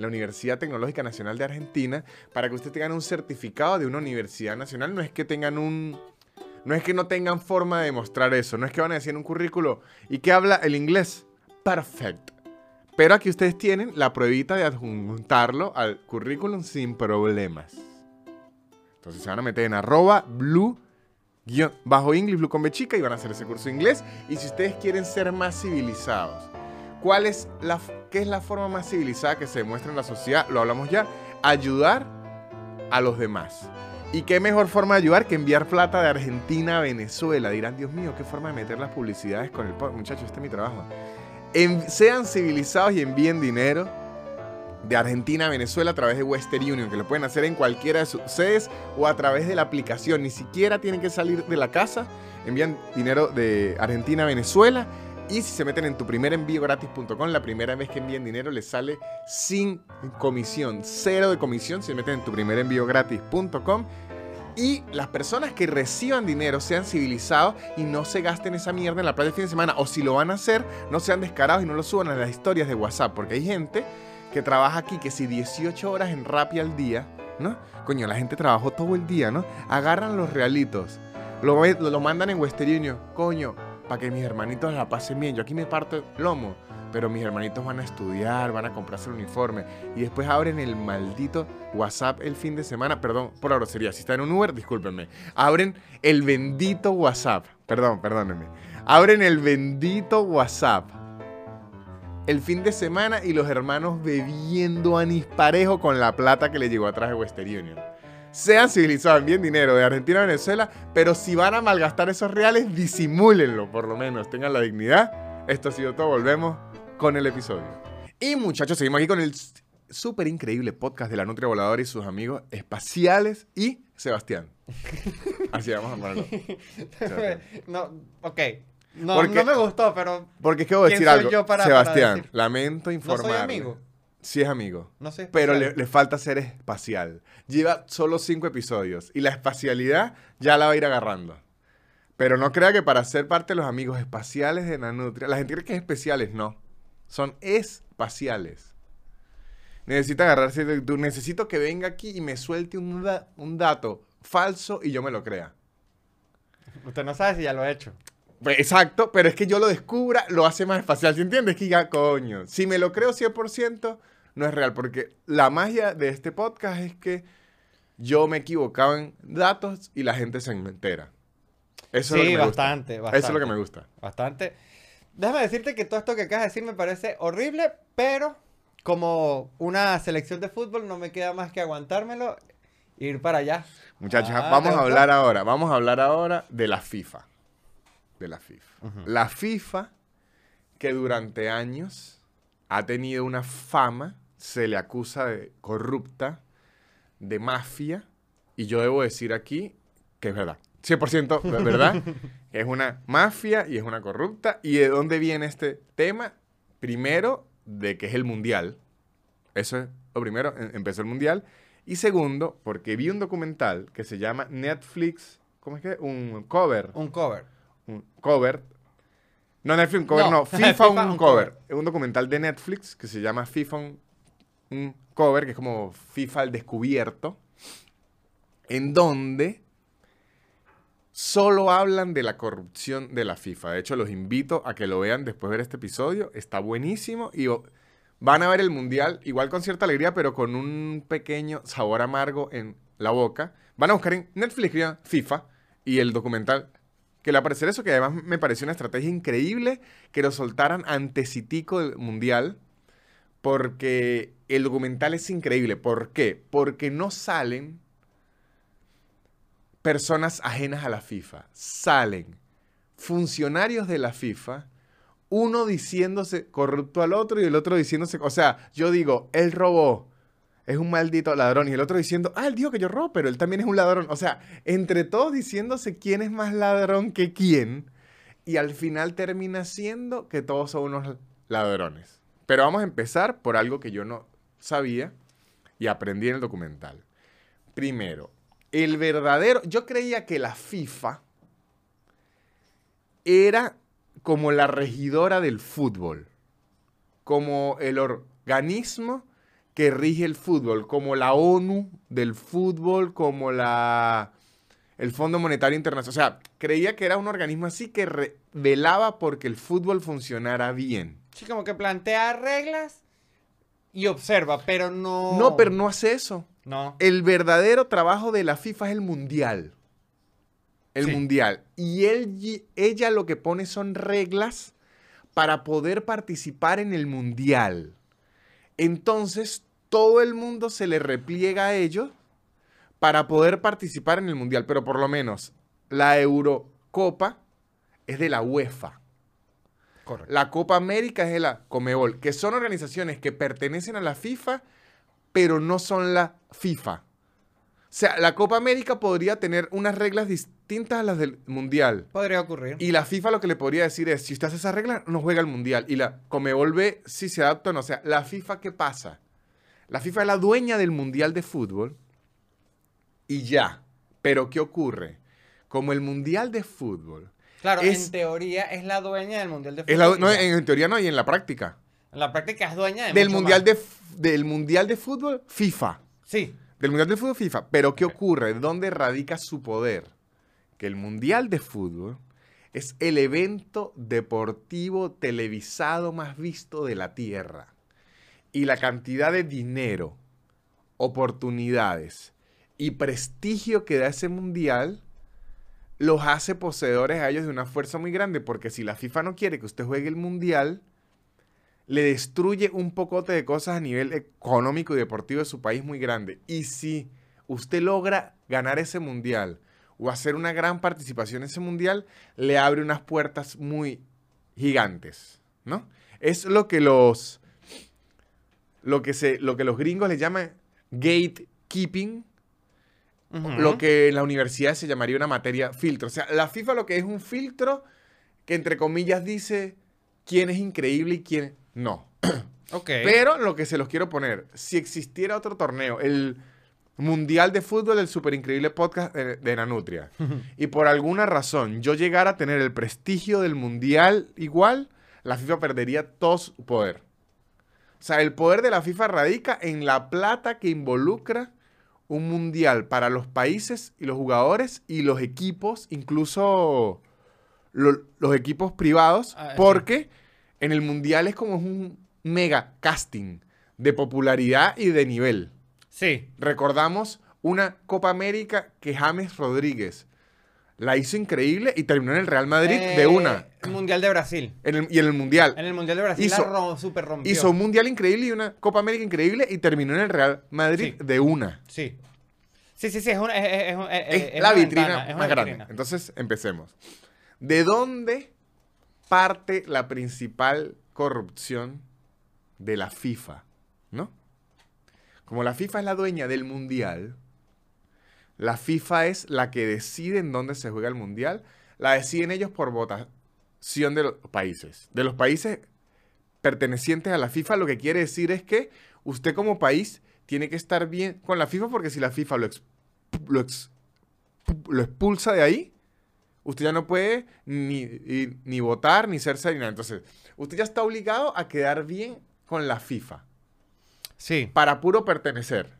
la Universidad Tecnológica Nacional de Argentina para que usted tenga un certificado de una universidad nacional. No es que tengan un... No es que no tengan forma de demostrar eso. No es que van a decir un currículo y que habla el inglés. Perfecto. Pero aquí ustedes tienen la pruebita de adjuntarlo al currículum sin problemas. Entonces se van a meter en arroba blue bajo English Blue con B chica y van a hacer ese curso de inglés. Y si ustedes quieren ser más civilizados, ¿cuál es la, ¿qué es la forma más civilizada que se demuestra en la sociedad? Lo hablamos ya. Ayudar a los demás. ¿Y qué mejor forma de ayudar que enviar plata de Argentina a Venezuela? Dirán, Dios mío, qué forma de meter las publicidades con el... po-". Muchachos, este es mi trabajo. Sean civilizados y envíen dinero de Argentina a Venezuela a través de Western Union, que lo pueden hacer en cualquiera de sus sedes o a través de la aplicación. Ni siquiera tienen que salir de la casa. Envían dinero de Argentina a Venezuela. Y si se meten en tu primer envío gratis.com, la primera vez que envíen dinero les sale sin comisión, cero de comisión. Si se meten en tu primer envío gratis.com. Y las personas que reciban dinero sean civilizados y no se gasten esa mierda en la playa el fin de semana. O si lo van a hacer, no sean descarados y no lo suban a las historias de WhatsApp. Porque hay gente que trabaja aquí, que si 18 horas en Rappi al día, ¿no? Coño, la gente trabajó todo el día, ¿no? Agarran los realitos, lo, lo mandan en Western Union, coño, para que mis hermanitos la pasen bien. Yo aquí me parto el lomo, pero mis hermanitos van a estudiar, van a comprarse el uniforme. Y después abren el maldito WhatsApp el fin de semana. Perdón por la grosería, si está en un Uber, discúlpenme. Abren el bendito WhatsApp. Perdón, perdónenme. Abren el bendito WhatsApp el fin de semana y los hermanos bebiendo anís parejo con la plata que le llegó atrás de Western Union. Sean civilizados, envíen dinero de Argentina a Venezuela, pero si van a malgastar esos reales, disimúlenlo por lo menos, tengan la dignidad. Esto ha sido todo, volvemos con el episodio. Y muchachos, seguimos aquí con el súper increíble podcast de la Nutria Voladora y sus amigos espaciales y Sebastián. Así vamos a ponerlo. no, ok. No, Porque- no me gustó, pero Porque es que voy a ¿Quién decir algo. para Sebastián, decir? lamento no informarle. soy amigo. Sí es amigo. No sé. Pero le, le falta ser espacial. Lleva solo cinco episodios y la espacialidad ya la va a ir agarrando. Pero no crea que para ser parte de los amigos espaciales de Nanutria, la gente cree que es especiales, no. Son espaciales. Necesita agarrarse de tú. Necesito que venga aquí y me suelte un, da- un dato falso y yo me lo crea. Usted no sabe si ya lo he hecho. Pues, Exacto, pero es que yo lo descubra, lo hace más espacial. ¿Sí entiendes? Que ya, coño, si me lo creo 100%, no es real, porque la magia de este podcast es que yo me equivocaba en datos y la gente se entera. Eso es lo Sí, que me bastante, gusta. Eso es lo que bastante. me gusta. Bastante. Déjame decirte que todo esto que acabas de decir me parece horrible, pero como una selección de fútbol no me queda más que aguantármelo e ir para allá. Muchachos, Ah, vamos ¿te a hablar ahora, vamos a hablar ahora de la FIFA. De la FIFA. La FIFA que durante años ha tenido una fama, se le acusa de corrupta, de mafia, y yo debo decir aquí que es verdad. 100% de verdad. es una mafia y es una corrupta. ¿Y de dónde viene este tema? Primero, de que es el mundial. Eso es lo primero, em- empezó el mundial. Y segundo, porque vi un documental que se llama Netflix, ¿cómo es que? Un cover. Un cover. Un cover. No, Netflix, un cover, No, no. FIFA, un, un cover. Es un documental de Netflix que se llama FIFA un, un cover, que es como FIFA al descubierto, en donde solo hablan de la corrupción de la FIFA. De hecho, los invito a que lo vean después de ver este episodio. Está buenísimo y van a ver el mundial igual con cierta alegría, pero con un pequeño sabor amargo en la boca. Van a buscar en Netflix FIFA y el documental que le aparecer eso, que además me pareció una estrategia increíble que lo soltaran antesitico del mundial, porque el documental es increíble. ¿Por qué? Porque no salen personas ajenas a la FIFA, salen funcionarios de la FIFA, uno diciéndose corrupto al otro y el otro diciéndose, o sea, yo digo, él robó, es un maldito ladrón, y el otro diciendo, ah, él dijo que yo robo, pero él también es un ladrón. O sea, entre todos diciéndose quién es más ladrón que quién, y al final termina siendo que todos son unos ladrones. Pero vamos a empezar por algo que yo no sabía y aprendí en el documental. Primero, el verdadero, yo creía que la FIFA era como la regidora del fútbol, como el organismo que rige el fútbol, como la ONU del fútbol, como la el Fondo Monetario Internacional. O sea, creía que era un organismo así que velaba porque el fútbol funcionara bien. Sí, como que plantea reglas y observa, pero no. No, pero no hace eso. No. El verdadero trabajo de la FIFA es el mundial. El Sí. mundial. Y él, y- ella lo que pone son reglas para poder participar en el mundial. Entonces, todo el mundo se le repliega a ellos para poder participar en el mundial. Pero por lo menos, la Eurocopa es de la UEFA. Correcto. La Copa América es de la Comebol, que son organizaciones que pertenecen a la FIFA, pero no son la FIFA. O sea, la Copa América podría tener unas reglas distintas a las del Mundial. Podría ocurrir. Y la FIFA lo que le podría decir es, si usted hace esas reglas, no juega el Mundial. Y la Comebol ve si se adapta o no. O sea, la FIFA, ¿qué pasa? La FIFA es la dueña del Mundial de Fútbol y ya. Pero ¿qué ocurre? Como el Mundial de Fútbol Claro, es- en teoría es la dueña del Mundial de Fútbol. es la, y no, en teoría no, y en la práctica. En la práctica es dueña de Del mundial más. de, del mundial de Fútbol, FIFA. Sí. Del Mundial de Fútbol, FIFA. Pero ¿qué ocurre? ¿Dónde radica su poder? Que el Mundial de Fútbol es el evento deportivo televisado más visto de la Tierra. Y la cantidad de dinero, oportunidades y prestigio que da ese Mundial los hace poseedores a ellos de una fuerza muy grande. Porque si la FIFA no quiere que usted juegue el Mundial, le destruye un pocote de cosas a nivel económico y deportivo de su país muy grande. Y si usted logra ganar ese mundial o hacer una gran participación en ese mundial, le abre unas puertas muy gigantes, ¿no? Es lo que los lo que se lo que los gringos le llaman gatekeeping, lo que en la universidad se llamaría una materia filtro. O sea, la FIFA lo que es un filtro que entre comillas dice quién es increíble y quién no. Ok. Pero lo que se los quiero poner, si existiera otro torneo, el Mundial de Fútbol del Super Increíble Podcast de, de Nanutria, y por alguna razón yo llegara a tener el prestigio del Mundial igual, la FIFA perdería todo su poder. O sea, el poder de la FIFA radica en la plata que involucra un mundial para los países y los jugadores y los equipos, incluso lo- los equipos privados, Ah, porque en el mundial es como un mega casting de popularidad y de nivel. Sí. Recordamos una Copa América que James Rodríguez la hizo increíble y terminó en el Real Madrid de Eh, una. El Mundial de Brasil. En el- y en el Mundial. En el Mundial de Brasil Hizo- la ro- super rompió. Hizo un Mundial increíble y una Copa América increíble y terminó en el Real Madrid Sí. de una. Sí. Sí, sí, sí, es, una, es, es- la una vitrina ventana, es una más grande. vitrina. Entonces, empecemos. ¿De dónde parte la principal corrupción de la FIFA? ¿No? Como la FIFA es la dueña del mundial, la FIFA es la que decide en dónde se juega el mundial. La deciden ellos por votación de los países. De los países pertenecientes a la FIFA, lo que quiere decir es que usted como país tiene que estar bien con la FIFA porque si la FIFA lo, lo expulsa de ahí, usted ya no puede ni, ni votar, ni ser nada. Entonces, usted ya está obligado a quedar bien con la FIFA Sí, para puro pertenecer.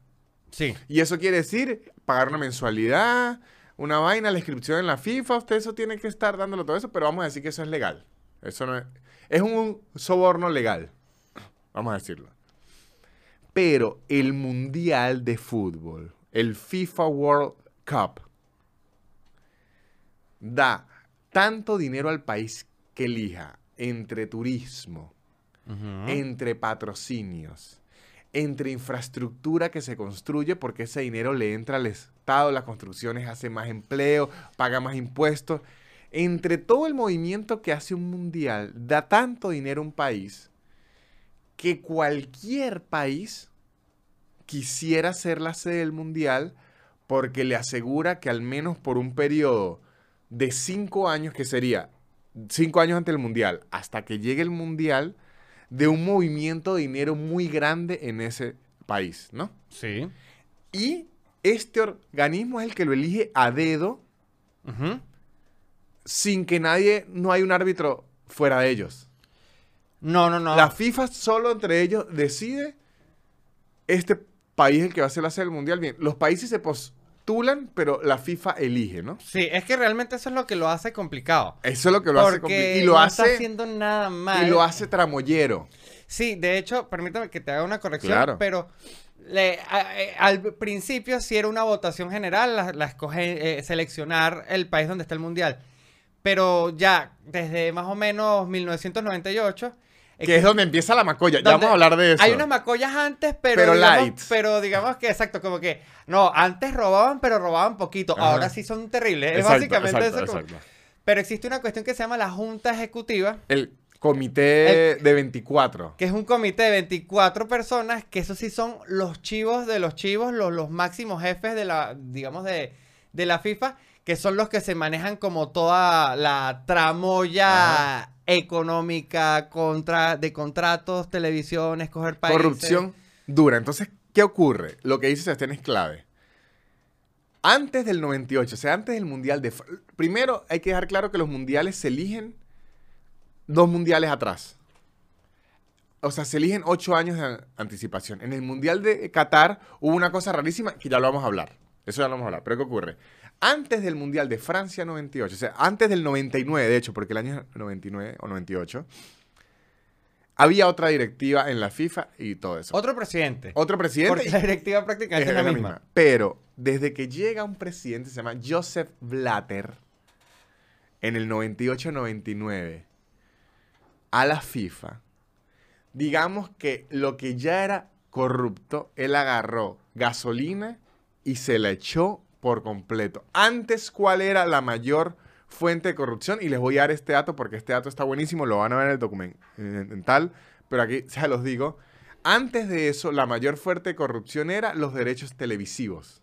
sí. Y eso quiere decir pagar una mensualidad, una vaina, la inscripción en la FIFA, usted eso tiene que estar dándolo todo eso, pero vamos a decir que eso es legal. Eso no es, es un soborno legal, vamos a decirlo. Pero el Mundial de Fútbol, el FIFA World Cup, da tanto dinero al país que elija entre turismo, entre patrocinios, entre infraestructura que se construye, porque ese dinero le entra al Estado, las construcciones hace más empleo, paga más impuestos. Entre todo el movimiento que hace un mundial, da tanto dinero a un país que cualquier país quisiera ser la sede del mundial porque le asegura que al menos por un periodo de cinco años, que sería cinco años antes del mundial, hasta que llegue el mundial, de un movimiento de dinero muy grande en ese país, ¿no? Sí. Y este organismo es el que lo elige a dedo sin que nadie, no hay un árbitro fuera de ellos. No, no, no. La FIFA solo entre ellos decide este país el que va a ser la sede del mundial. Bien, los países se postulan, pero la FIFA elige, ¿no? Sí, es que realmente eso es lo que lo hace complicado. Eso es lo que lo hace Porque compli- y lo no hace está haciendo nada mal. y lo hace tramoyero. Sí, de hecho, permítame que te haga una corrección, Claro. pero le- a- eh, al principio sí era una votación general, la, la escoge eh, seleccionar el país donde está el mundial. Pero ya desde más o menos 1998 Que es donde empieza la macolla. Ya vamos a hablar de eso. Hay unas macollas antes, pero, Pero digamos, light. pero digamos que exacto, como que no, antes robaban, pero robaban poquito. Ajá. Ahora sí son terribles. Es básicamente exacto, eso. como- exacto. Pero existe una cuestión que se llama la Junta Ejecutiva, El comité de 24. que es un comité de 24 personas, que esos sí son los chivos de los chivos, los, los máximos jefes de la, digamos, de, de la FIFA, que son los que se manejan como toda la tramoya económica contra, de contratos, televisión, escoger países. Corrupción dura. Entonces, ¿qué ocurre? Lo que dice Sebastián es clave. Antes del 98, o sea, antes del Mundial de... Primero, hay que dejar claro que los mundiales se eligen dos mundiales atrás. O sea, se eligen ocho años de an- anticipación. En el Mundial de Qatar hubo una cosa rarísima que ya lo vamos a hablar. Eso ya lo vamos a hablar. Pero ¿qué ocurre? Antes del Mundial de Francia 98, o sea, antes del 99, de hecho, porque el año 99 o 98, había otra directiva en la FIFA y todo eso. Otro presidente. Otro presidente. Porque y- la directiva prácticamente es la misma. Pero desde que llega un presidente, se llama Joseph Blatter, en el 98-99, a la FIFA, digamos que lo que ya era corrupto, él agarró gasolina y se la echó por completo. Antes, ¿cuál era la mayor fuente de corrupción? Y les voy a dar este dato porque este dato está buenísimo, lo van a ver en el documental, pero aquí se los digo. Antes de eso, la mayor fuente de corrupción era los derechos televisivos.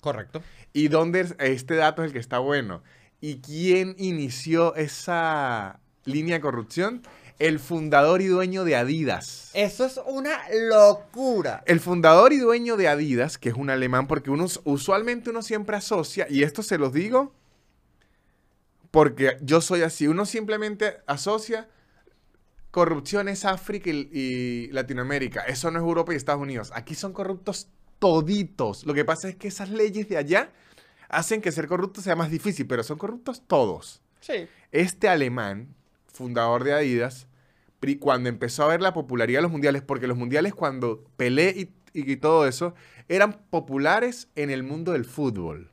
Correcto. ¿Y dónde es- este dato es el que está bueno? ¿Y quién inició esa línea de corrupción? El fundador y dueño de Adidas. Eso es una locura. El fundador y dueño de Adidas, que es un alemán, porque uno, usualmente uno siempre asocia, y esto se los digo porque yo soy así, uno simplemente asocia corrupción es África y, y Latinoamérica, eso no es Europa y Estados Unidos. Aquí son corruptos toditos. Lo que pasa es que esas leyes de allá hacen que ser corrupto sea más difícil, pero son corruptos todos. Sí. Este alemán, fundador de Adidas, cuando empezó a ver la popularidad de los mundiales, porque los mundiales cuando Pelé y, y todo eso eran populares en el mundo del fútbol,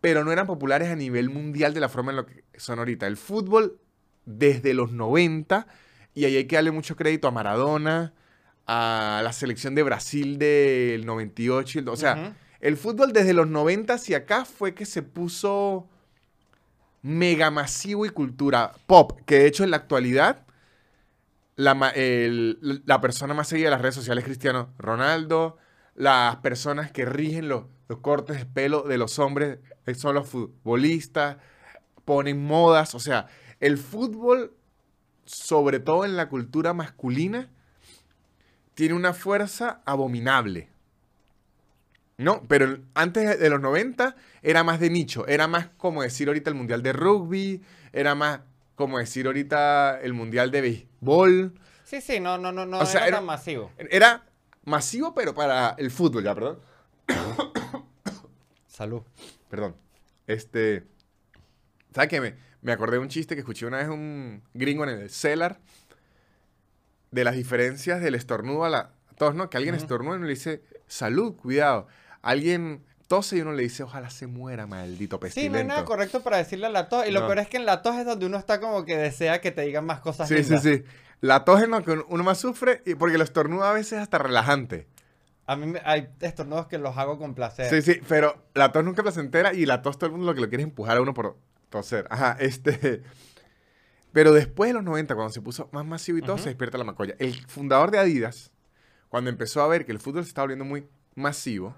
pero no eran populares a nivel mundial de la forma en lo que son ahorita. El fútbol desde los 90, y ahí hay que darle mucho crédito a Maradona, a la selección de Brasil del 98, y el- o sea, el fútbol desde los 90 hacia acá fue que se puso mega masivo y cultura pop, que de hecho en la actualidad la, el- la persona más seguida de las redes sociales es Cristiano Ronaldo, las personas que rigen los, los cortes de pelo de los hombres eh, son los futbolistas, ponen modas, o sea, el fútbol, sobre todo en la cultura masculina, tiene una fuerza abominable. No, pero antes de los 90 era más de nicho, era más como decir ahorita el Mundial de Rugby, era más como decir ahorita el Mundial de Béisbol. Sí, sí, no, no, no, no O sea, era era- tan masivo. Era masivo, pero para el fútbol, ya, perdón. Salud. Perdón. Este. ¿Sabes qué? Me, me acordé de un chiste que escuché una vez un gringo en el Cellar de las diferencias del estornudo a la. a todos, ¿no? Que alguien Ujú. estornuda y uno le dice, salud, cuidado. Alguien tose y uno le dice, ojalá se muera, maldito Sí, pestilento. no hay nada correcto para decirle a la tos. Y lo peor es que en la tos es donde uno está como que desea que te digan más cosas Sí, sí, lindas. sí. La tos es lo que uno más sufre y porque el estornudo a veces es hasta relajante. A mí me- hay estornudos que los hago con placer. Sí, sí, pero la tos nunca es placentera y la tos todo el mundo lo que lo quiere es empujar a uno por toser. Ajá, este... Pero después de los 90, cuando se puso más masivo y todo, se despierta la macolla. El fundador de Adidas, cuando empezó a ver que el fútbol se estaba volviendo muy masivo,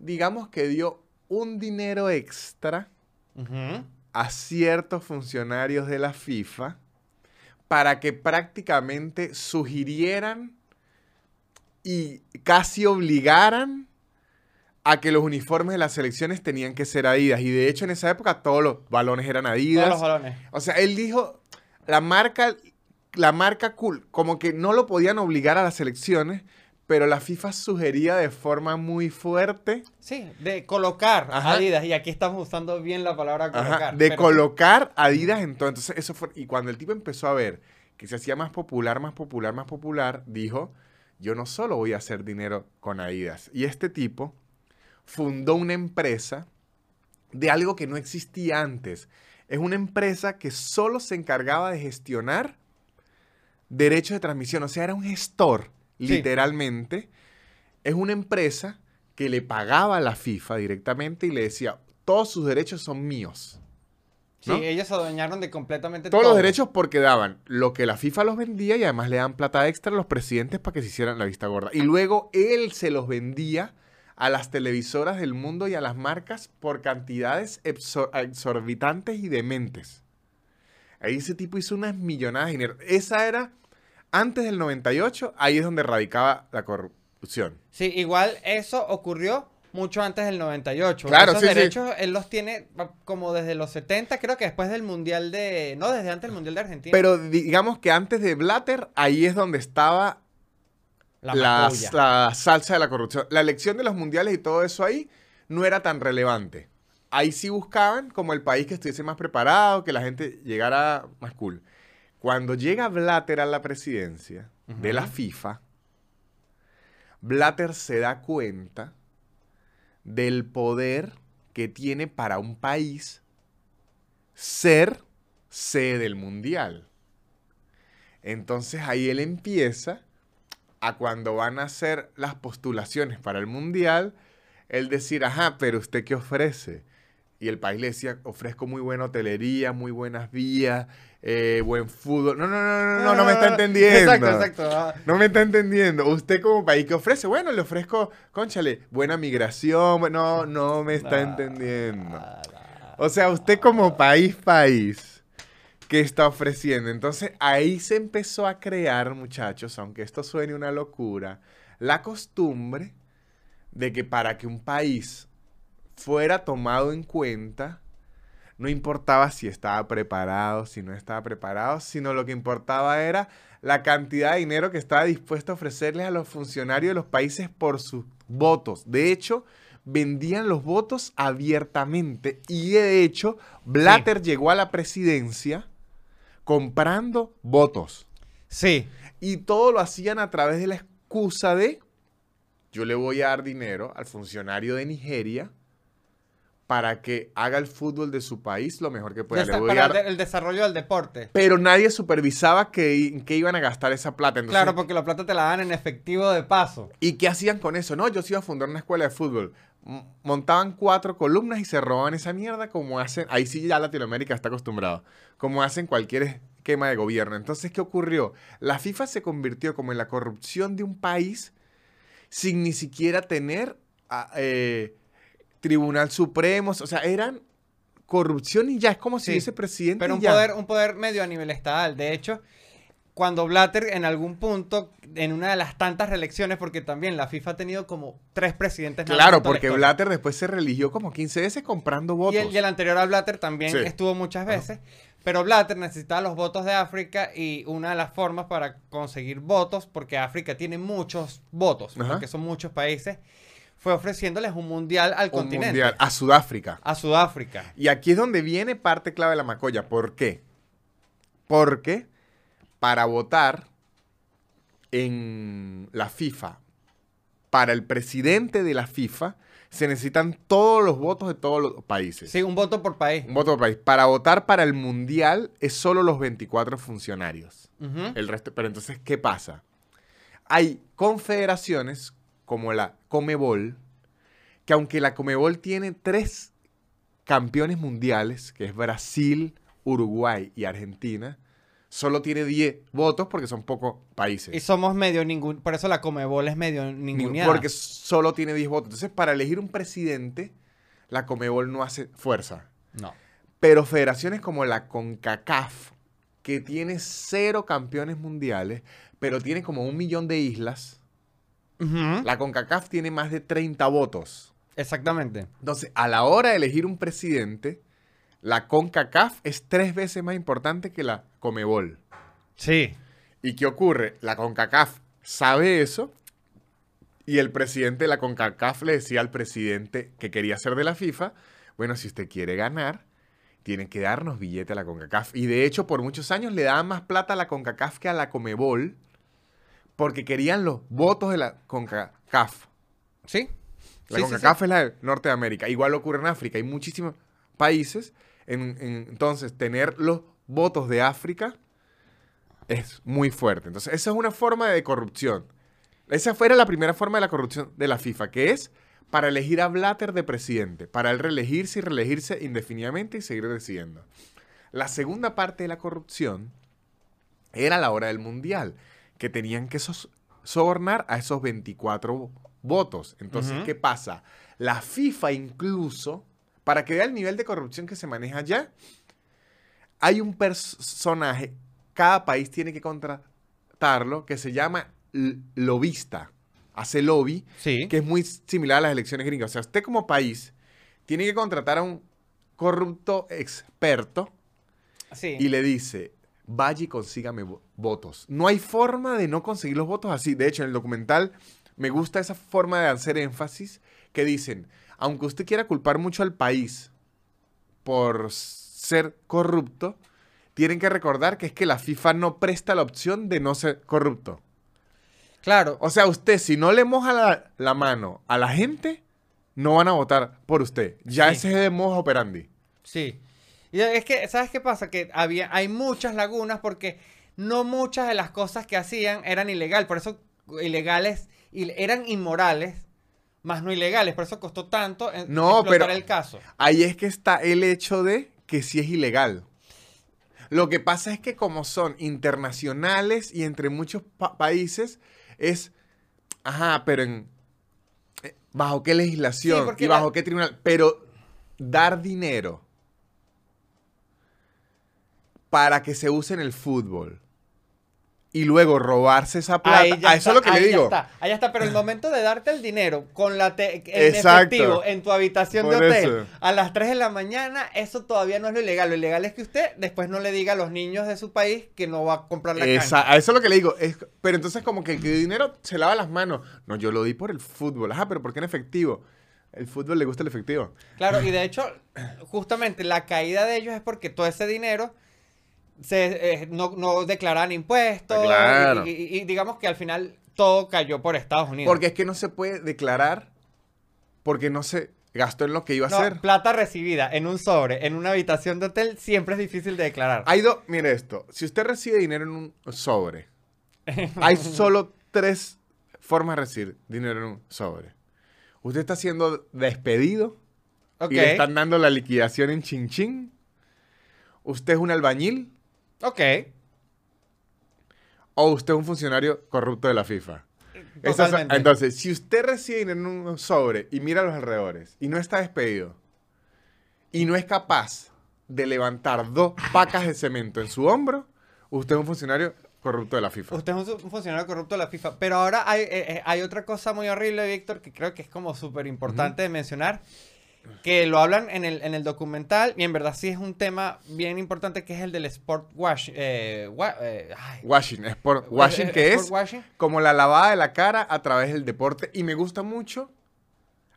digamos que dio un dinero extra a ciertos funcionarios de la FIFA para que prácticamente sugirieran y casi obligaran a que los uniformes de las selecciones tenían que ser Adidas. Y de hecho en esa época todos los balones eran Adidas. Todos los balones. O sea, él dijo, la marca, la marca cool, como que no lo podían obligar a las selecciones, pero la FIFA sugería de forma muy fuerte Sí, de colocar Ajá. Adidas. Y aquí estamos usando bien la palabra Ajá, colocar. de pero- colocar Adidas en todo. Entonces, eso fue. Y cuando el tipo empezó a ver que se hacía más popular, más popular, más popular, dijo: Yo no solo voy a hacer dinero con Adidas. Y este tipo fundó una empresa de algo que no existía antes. Es una empresa que solo se encargaba de gestionar derechos de transmisión. O sea, era un gestor, Sí. literalmente. Es una empresa que le pagaba a la FIFA directamente y le decía, todos sus derechos son míos. Sí, ellos se adueñaron de completamente Todos todo. los derechos porque daban lo que la FIFA los vendía y además le daban plata extra a los presidentes para que se hicieran la vista gorda. Y luego él se los vendía a las televisoras del mundo y a las marcas por cantidades exor- exorbitantes y dementes. Ahí ese tipo hizo unas millonadas de dinero. Esa era, antes del 98, ahí es donde radicaba la corrupción. Sí, igual eso ocurrió mucho antes del 98. Claro, Esos sí, sí. derechos él los tiene ah, como desde los 70, creo que después del Mundial de... No, desde antes del Mundial de Argentina. Pero digamos que antes de Blatter, ahí es donde estaba la la salsa de la corrupción. La elección de los mundiales y todo eso ahí no era tan relevante. Ahí sí buscaban como el país que estuviese más preparado, que la gente llegara más cool. Cuando llega Blatter a la presidencia de la. FIFA, Blatter se da cuenta del poder que tiene para un país ser sede del mundial. Entonces ahí él empieza a cuando van a hacer las postulaciones para el mundial, él decir, ajá, pero usted qué ofrece? Y el país le decía, ofrezco muy buena hotelería, muy buenas vías, eh, buen fútbol. No, no, no, no, no, no me está entendiendo. Exacto, exacto. ah. No me está entendiendo. Usted como país, ¿qué ofrece? Bueno, le ofrezco, conchale, buena migración. No, no me está entendiendo. O sea, usted como país, país, ¿qué está ofreciendo? Entonces ahí se empezó a crear, muchachos, aunque esto suene una locura, la costumbre de que para que un país fuera tomado en cuenta, no importaba si estaba preparado, si no estaba preparado, sino lo que importaba era la cantidad de dinero que estaba dispuesto a ofrecerles a los funcionarios de los países por sus votos. De hecho, vendían los votos abiertamente y de hecho, Blatter llegó a la presidencia comprando votos. Sí. Y todo lo hacían a través de la excusa de yo le voy a dar dinero al funcionario de Nigeria para que haga el fútbol de su país lo mejor que pueda. Desa- para dar- el, de- el desarrollo del deporte. Pero nadie supervisaba que, qué iban a gastar esa plata. Entonces, Claro, porque la plata te la dan en efectivo de paso. ¿Y qué hacían con eso? No, yo sí iba a fundar una escuela de fútbol. Montaban cuatro columnas y se robaban esa mierda como hacen, ahí sí ya Latinoamérica está acostumbrado, como hacen cualquier esquema de gobierno. Entonces, ¿qué ocurrió? La FIFA se convirtió como en la corrupción de un país sin ni siquiera tener ah, eh, Tribunal Supremo. O sea, eran corrupción y ya, es como si Sí, hubiese presidente Pero un ya. poder, un poder medio a nivel estatal. De hecho, cuando Blatter en algún punto, en una de las tantas reelecciones, porque también la FIFA ha tenido como tres presidentes. Claro, porque. Blatter después se religió como 15 veces comprando Y votos. el, y el anterior a Blatter también Sí. estuvo muchas veces. Pero Blatter necesitaba los votos de África y una de las formas para conseguir votos, porque África tiene muchos votos, Ajá. porque son muchos países, fue ofreciéndoles un mundial al Un continente. mundial a Sudáfrica. A Sudáfrica. Y aquí es donde viene parte clave de la macolla. ¿Por qué? Porque para votar en la FIFA, para el presidente de la FIFA, se necesitan todos los votos de todos los países. Sí, un voto por país. Un voto por país. Para votar para el mundial es solo los 24 funcionarios. El resto, pero entonces, ¿qué pasa? Hay confederaciones como la Comebol, que aunque la Comebol tiene tres campeones mundiales, que es Brasil, Uruguay y Argentina, solo tiene 10 votos porque son pocos países. Y somos medio ningún. Por eso la Comebol es medio Ni- ninguneada. Porque solo tiene 10 votos. Entonces, para elegir un presidente, la Comebol no hace fuerza. No. Pero federaciones como la CONCACAF, que tiene cero campeones mundiales, pero tiene como un millón de islas, La CONCACAF tiene más de 30 votos. Exactamente. Entonces, a la hora de elegir un presidente, la CONCACAF es tres veces más importante que la Comebol. Sí. ¿Y qué ocurre? La CONCACAF sabe eso y el presidente de la CONCACAF le decía al presidente que quería ser de la FIFA, bueno, si usted quiere ganar, tiene que darnos billete a la CONCACAF. Y de hecho, por muchos años le daban más plata a la CONCACAF que a la Comebol porque querían los votos de la CONCACAF. Sí. La Sí, sí, CONCACAF es la de Norte de América. Igual ocurre en África. Hay muchísimos países. En- en- entonces, tener los votos de África es muy fuerte. Entonces, esa es una forma de corrupción. Esa fuera la primera forma de la corrupción de la FIFA, que es para elegir a Blatter de presidente, para él reelegirse y reelegirse indefinidamente y seguir decidiendo. La segunda parte de la corrupción era la hora del mundial, que tenían que sobornar a esos 24 votos. Entonces. ¿qué pasa? La FIFA incluso, para que vea el nivel de corrupción que se maneja allá, hay un personaje, cada país tiene que contratarlo, que se llama lobista. Hace lobby, Sí. que es muy similar a las elecciones gringas. O sea, usted como país tiene que contratar a un corrupto experto Sí. y le dice, vaya y consígame vo- votos. No hay forma de no conseguir los votos así. De hecho, en el documental me gusta esa forma de hacer énfasis que dicen, aunque usted quiera culpar mucho al país por ser corrupto, tienen que recordar que es que la FIFA no presta la opción de no ser corrupto. Claro. O sea, usted si no le moja la, la mano a la gente, no van a votar por usted. Ya Sí. ese es de modo operandi. Sí. Y es que, ¿sabes qué pasa? Que había, hay muchas lagunas porque no muchas de las cosas que hacían eran ilegal. Por eso ilegales, il- eran inmorales, más no ilegales. Por eso costó tanto No, explotar pero- el caso. Ahí es que está el hecho de que sí es ilegal. Lo que pasa es que como son internacionales y entre muchos pa- países, es, ajá, pero en, eh, ¿bajo qué legislación? Sí, ¿Y bajo la- qué tribunal? Pero dar dinero para que se use en el fútbol y luego robarse esa plata, Ahí ya a eso es está, lo que le ahí ya digo. está, ahí está, pero el momento de darte el dinero con la te- en efectivo en tu habitación Por de hotel eso. a las 3 de la mañana, eso todavía no es lo ilegal. Lo ilegal es que usted después no le diga a los niños de su país que no va a comprar la Esa- cancha. a eso es lo que le digo. Es- pero entonces como que el dinero se lava las manos. No, yo lo di por el fútbol. Ajá, pero ¿por qué en efectivo? El fútbol le gusta el efectivo. Claro, y de hecho, justamente la caída de ellos es porque todo ese dinero se, eh, no, no declaran impuestos. Claro. Y, y- y digamos que al final todo cayó por Estados Unidos. Porque es que no se puede declarar porque no se gastó en lo que iba a No, hacer. plata recibida en un sobre, en una habitación de hotel, siempre es difícil de declarar. Hay dos, mire esto, si usted recibe dinero en un sobre, hay solo tres formas de recibir dinero en un sobre. Usted está siendo despedido y le están dando la liquidación en chin chin. Usted es un albañil ok. o usted es un funcionario corrupto de la FIFA. Esas entonces, si usted recibe dinero en un sobre y mira a los alrededores y no está despedido y no es capaz de levantar dos pacas de cemento en su hombro, usted es un funcionario corrupto de la FIFA. Usted es un, funcionario corrupto de la FIFA. Pero ahora hay, eh, eh, hay otra cosa muy horrible, Víctor, que creo que es como súper importante de mencionar. Que lo hablan en el, en el documental. Y en verdad sí es un tema bien importante que es el del sport wash. eh, wa- eh, ay, Washing, es por washing eh, que sport es washing. como la lavada de la cara a través del deporte. Y me gusta mucho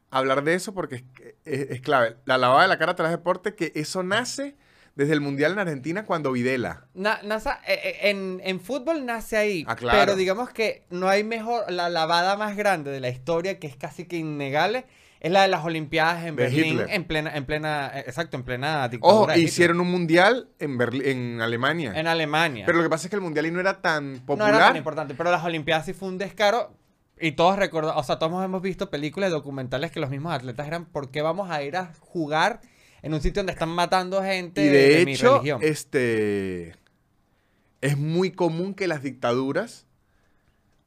hablar de eso porque es, es- es clave. La lavada de la cara a través del deporte, que eso nace desde el Mundial en Argentina cuando Videla. Na- NASA- eh, en, en fútbol nace ahí. Ah, claro. Pero digamos que no hay mejor. La lavada más grande de la historia, que es casi que innegable, es la de las Olimpiadas en De Berlín. Hitler. En plena, en plena, eh, exacto, en plena dictadura. Ojo, hicieron un Mundial en, Berli- en Alemania. En Alemania. Pero lo que pasa es que el Mundial no era tan no popular. era tan importante, pero las Olimpiadas sí fue un descaro. Y todos recordamos, o sea, todos hemos visto películas y documentales que los mismos atletas eran, ¿por qué vamos a ir a jugar en un sitio donde están matando gente y de, mi hecho, religión? este es muy común que las dictaduras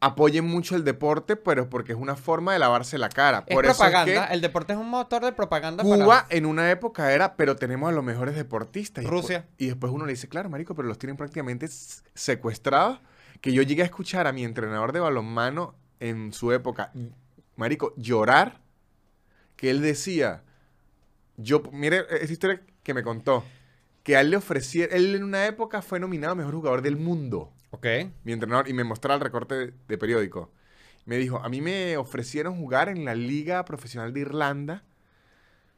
apoyen mucho el deporte, pero porque es una forma de lavarse la cara. Es Por eso propaganda, es que el deporte es un motor de propaganda Cuba para... en una época era, pero tenemos a los mejores deportistas. Y Rusia. después- y después uno le dice, claro, marico, pero los tienen prácticamente secuestrados. Que yo llegué a escuchar a mi entrenador de balonmano en su época, marico, llorar, que él decía, yo, mire, esa historia que me contó, que a él le ofrecieron, él en una época fue nominado mejor jugador del mundo Ok. mi entrenador, y me mostraba el recorte de, de periódico. Me dijo, a mí me ofrecieron jugar en la Liga Profesional de Irlanda,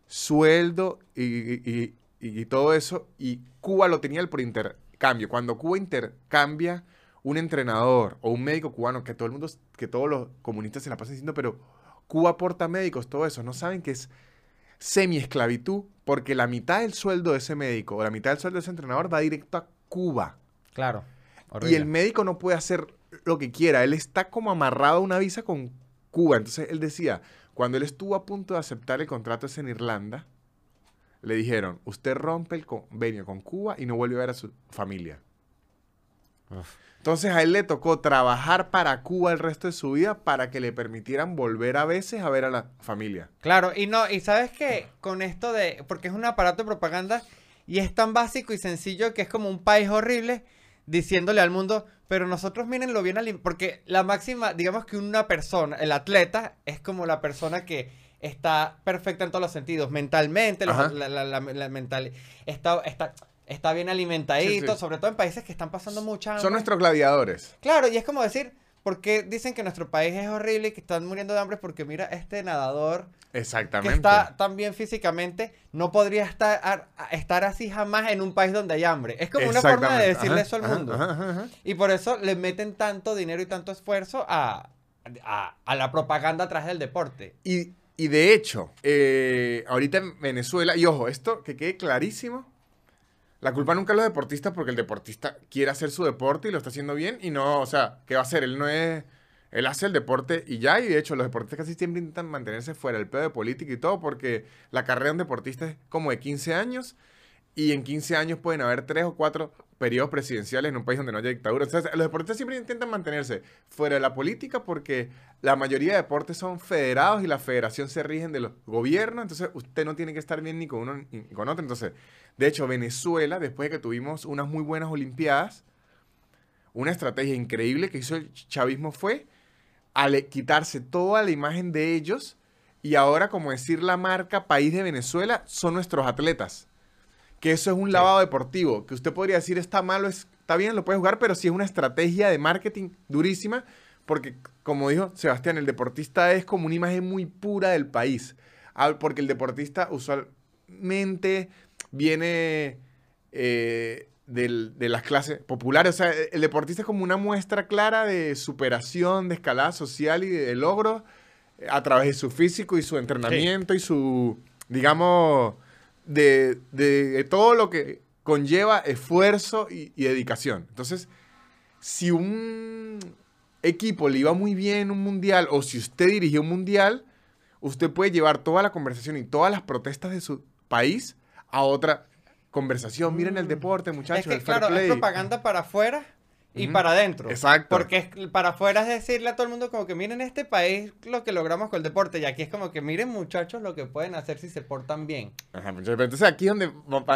sueldo y, y- y- y todo eso, y Cuba lo tenía por intercambio. Cuando Cuba intercambia un entrenador o un médico cubano, que todo el mundo, que todos los comunistas se la pasan diciendo, pero Cuba aporta médicos, todo eso, no saben que es semi-esclavitud, porque la mitad del sueldo de ese médico o la mitad del sueldo de ese entrenador va directo a Cuba. Claro. Y el médico no puede hacer lo que quiera. Él está como amarrado a una visa con Cuba. Entonces él decía, cuando él estuvo a punto de aceptar el contrato ese en Irlanda, le dijeron, usted rompe el convenio con Cuba y no vuelve a ver a su familia. Uf. Entonces a él le tocó trabajar para Cuba el resto de su vida para que le permitieran volver a veces a ver a la familia. Claro, y no, y sabes que con esto de, porque es un aparato de propaganda y es tan básico y sencillo que es como un país horrible diciéndole al mundo, pero nosotros miren lo bien alim-", porque la máxima, digamos que una persona, el atleta es como la persona que está perfecta en todos los sentidos, mentalmente, los- la, la- la- la mental, está, está, está bien alimentadito, Sí, sí. sobre todo en países que están pasando mucha hambre. Son nuestros gladiadores. Claro, y es como decir, ¿por qué dicen que nuestro país es horrible y que están muriendo de hambre? Porque mira, este nadador que Exactamente. está tan bien físicamente no podría estar, estar así jamás en un país donde hay hambre. Es como una forma de decirle Ajá, eso al ajá, mundo. ajá. Y por eso le meten tanto dinero y tanto esfuerzo a, a, a la propaganda atrás del deporte. Y, y de hecho, eh, ahorita en Venezuela, y ojo, esto que quede clarísimo, la culpa nunca es los deportistas porque el deportista quiere hacer su deporte y lo está haciendo bien y no, o sea, ¿qué va a hacer? Él no es, él hace el deporte y ya, y de hecho los deportistas casi siempre intentan mantenerse fuera del pedo de política y todo porque la carrera de un deportista es como de 15 años y en 15 años pueden haber tres o cuatro periodos presidenciales en un país donde no haya dictadura. Entonces, los deportistas siempre intentan mantenerse fuera de la política porque la mayoría de deportes son federados y la federación se rigen de los gobiernos. Entonces, usted no tiene que estar bien ni con uno ni con otro. Entonces, de hecho, Venezuela, después de que tuvimos unas muy buenas Olimpiadas, una estrategia increíble que hizo el chavismo fue al quitarse toda la imagen de ellos y ahora, como decir la marca país de Venezuela, son nuestros atletas. Que eso es un lavado deportivo, que usted podría decir está malo, está bien, lo puede jugar, pero sí es una estrategia de marketing durísima, porque como dijo Sebastián, el deportista es como una imagen muy pura del país, porque el deportista usualmente viene eh, de las clases populares. O sea, el deportista es como una muestra clara de superación, de escalada social y de logro eh, a través de su físico y su entrenamiento y su, digamos, de, de- de todo lo que conlleva esfuerzo y, y dedicación. Entonces, si un equipo le iba muy bien en un mundial o si usted dirigió un mundial, usted puede llevar toda la conversación y todas las protestas de su país a otra conversación. Miren el deporte, muchachos, Mm. es que, el fair claro, es play. propaganda para afuera y para adentro. Exacto. Porque es- para afuera es decirle a todo el mundo como que miren este país lo que logramos con el deporte. Y aquí es como que miren muchachos lo que pueden hacer si se portan bien. Ajá, muchachos, pero entonces aquí es donde,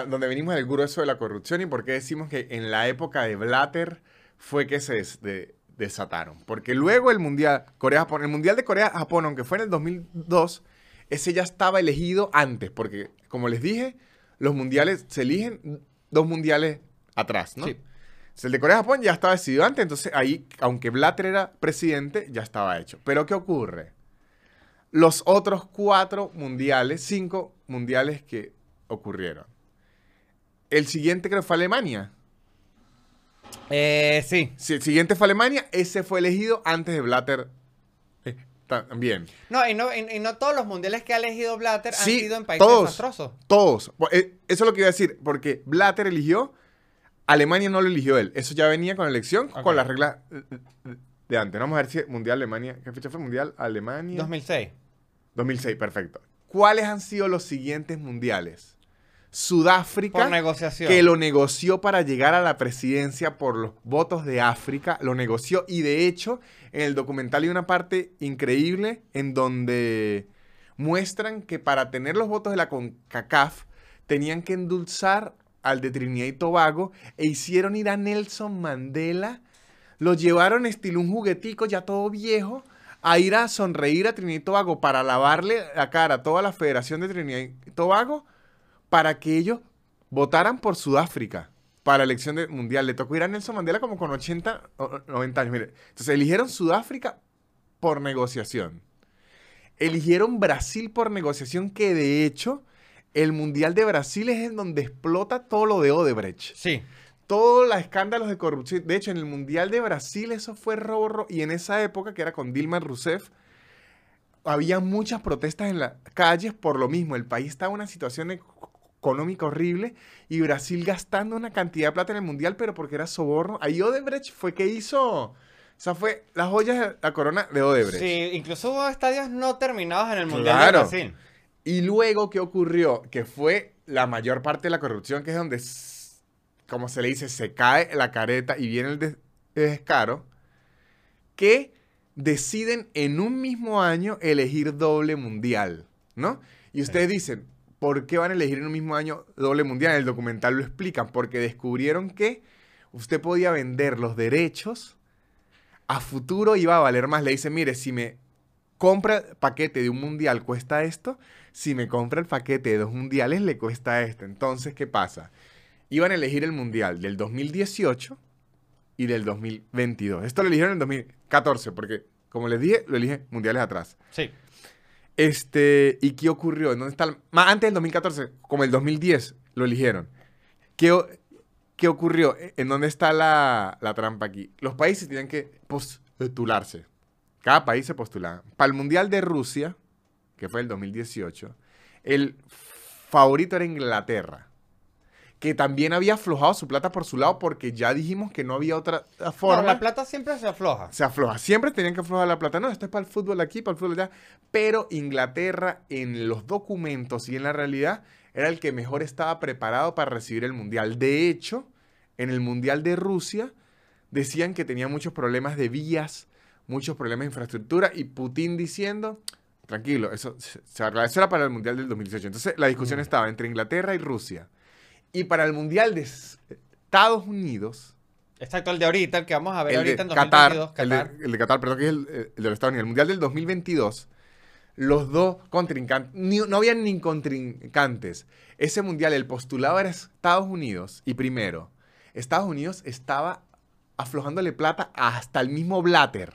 donde venimos del grueso de la corrupción y por qué decimos que en la época de Blatter fue que se des- de- desataron. Porque luego el mundial Corea-Japón, el mundial de Corea-Japón, aunque fue en el 2002, ese ya estaba elegido antes, porque como les dije, los mundiales se eligen dos mundiales atrás, ¿no? Sí. Entonces, El de Corea-Japón ya estaba decidido antes, entonces ahí, aunque Blatter era presidente, ya estaba hecho. Pero ¿qué ocurre? Los otros cuatro mundiales, cinco mundiales que ocurrieron. El siguiente creo fue Alemania. Eh, sí. Si el siguiente fue Alemania, ese fue elegido antes de Blatter también. No, y no, y, y no todos los mundiales que ha elegido Blatter han sido en países todos. desastrosos. Todos. Eh, Eso es lo que iba a decir, porque Blatter eligió, Alemania no lo eligió él. Eso ya venía con la elección, con las reglas de antes. Vamos a ver si Mundial Alemania. ¿Qué fecha fue? Mundial Alemania. 2006. 2006, perfecto. ¿Cuáles han sido los siguientes mundiales? Sudáfrica, Por negociación. que lo negoció para llegar a la presidencia por los votos de África, lo negoció y de hecho en el documental hay una parte increíble en donde muestran que para tener los votos de la CONCACAF tenían que endulzar al de Trinidad y Tobago e hicieron ir a Nelson Mandela, lo llevaron estilo un juguetico ya todo viejo a ir a sonreír a Trinidad y Tobago para lavarle la cara a toda la Federación de Trinidad y Tobago para que ellos votaran por Sudáfrica para la elección de- mundial. Le tocó ir a Nelson Mandela como con 80 o o 90 años. Mire, entonces eligieron Sudáfrica por negociación. Eligieron Brasil por negociación, que de hecho el mundial de Brasil es en donde explota todo lo de Odebrecht. Sí. Todos los escándalos de corrupción. De hecho, en el mundial de Brasil eso fue robo, ro- y en esa época, que era con Dilma Rousseff, había muchas protestas en las calles por lo mismo. El país estaba en una situación económica horrible y Brasil gastando una cantidad de plata en el mundial, pero porque era soborno. Ahí Odebrecht fue que hizo. O sea, fue las joyas de la corona de Odebrecht. Sí, incluso hubo estadios no terminados en el Mundial Claro. de Brasil. Y luego, ¿qué ocurrió? Que fue la mayor parte de la corrupción, que es donde, como se le dice, se cae la careta y viene el des- descaro, que deciden en un mismo año elegir doble mundial, ¿no? Y ustedes dicen, ¿por qué van a elegir en un mismo año doble mundial? En el documental lo explican, porque descubrieron que usted podía vender los derechos a futuro iba a valer más. Le dicen, mire, si me compra el paquete de un mundial cuesta esto, si me compra el paquete de dos mundiales le cuesta esto. Entonces, ¿qué pasa? Iban a elegir el mundial del 2018 y del 2022. Esto lo eligieron en el 2014 porque, como les dije, lo eligen mundiales atrás. Sí. Este, ¿y qué ocurrió? ¿En dónde está? el- Más antes del 2014, como el 2010, lo eligieron. ¿Qué, qué ocurrió? ¿En dónde está la, la trampa aquí? Los países tienen que postularse. Cada país se postulaba. Para el Mundial de Rusia, que fue el 2018, el favorito era Inglaterra. Que también había aflojado su plata por su lado porque ya dijimos que no había otra No, forma la plata siempre se afloja. se afloja. Siempre tenían que aflojar la plata. No, esto es para el fútbol aquí, para el fútbol allá. Pero Inglaterra, en los documentos y en la realidad, era el que mejor estaba preparado para recibir el mundial. De hecho, en el mundial de Rusia, decían que tenía muchos problemas de vías, muchos problemas de infraestructura. Y Putin diciendo, tranquilo, eso, se- se arregla". eso era para el mundial del 2018. Entonces, la discusión Mm. estaba entre Inglaterra y Rusia. Y para el mundial de Estados Unidos. Exacto, el de ahorita, el que vamos a ver El de ahorita en Qatar, 2022. el de- Qatar. El, de, Qatar, perdón, que es el, el de los Estados Unidos. El Mundial del 2022, los dos contrincantes, ni- no habían ni contrincantes. Ese Mundial, el postulado era Estados Unidos. Y primero, Estados Unidos estaba aflojándole plata hasta el mismo Blatter.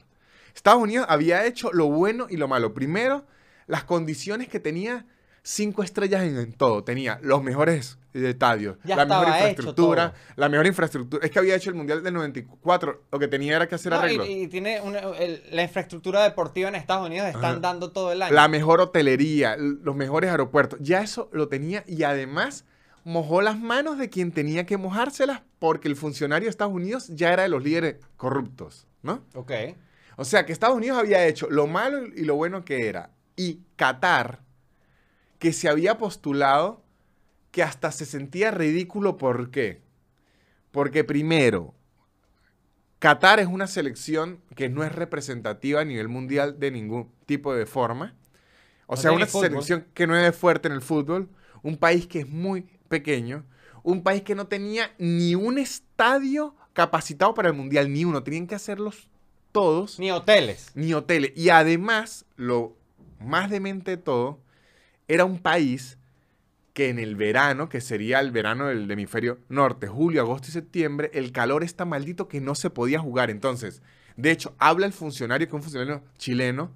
Estados Unidos había hecho lo bueno y lo malo. Primero, las condiciones que tenía cinco estrellas en, en todo. Tenía los mejores estadios, Ya la mejor infraestructura, la mejor infraestructura. Es que había hecho el Mundial del 94, lo que tenía era que hacer No, y, arreglos. y tiene una- el- la infraestructura deportiva en Estados Unidos están Ajá. dando todo el año. La mejor hotelería, los mejores aeropuertos. Ya eso lo tenía y además mojó las manos de quien tenía que mojárselas porque el funcionario de Estados Unidos ya era de los líderes corruptos, ¿no? Ok. O sea que Estados Unidos había hecho lo malo y lo bueno que era. Y Qatar, que se había postulado que hasta se sentía ridículo. ¿Por qué? Porque primero, Qatar es una selección que no es representativa a nivel mundial de ningún tipo de forma. O No sea, una fútbol. selección que no es fuerte en el fútbol. Un país que es muy pequeño. Un país que no tenía ni un estadio capacitado para el mundial, ni uno. Tenían que hacerlos todos Ni hoteles. ni hoteles. Y además, lo más demente de todo, era un país que en el verano, que sería el verano del hemisferio norte, julio, agosto y septiembre, el calor está maldito que no se podía jugar. Entonces, de hecho, habla el funcionario, que es un funcionario chileno,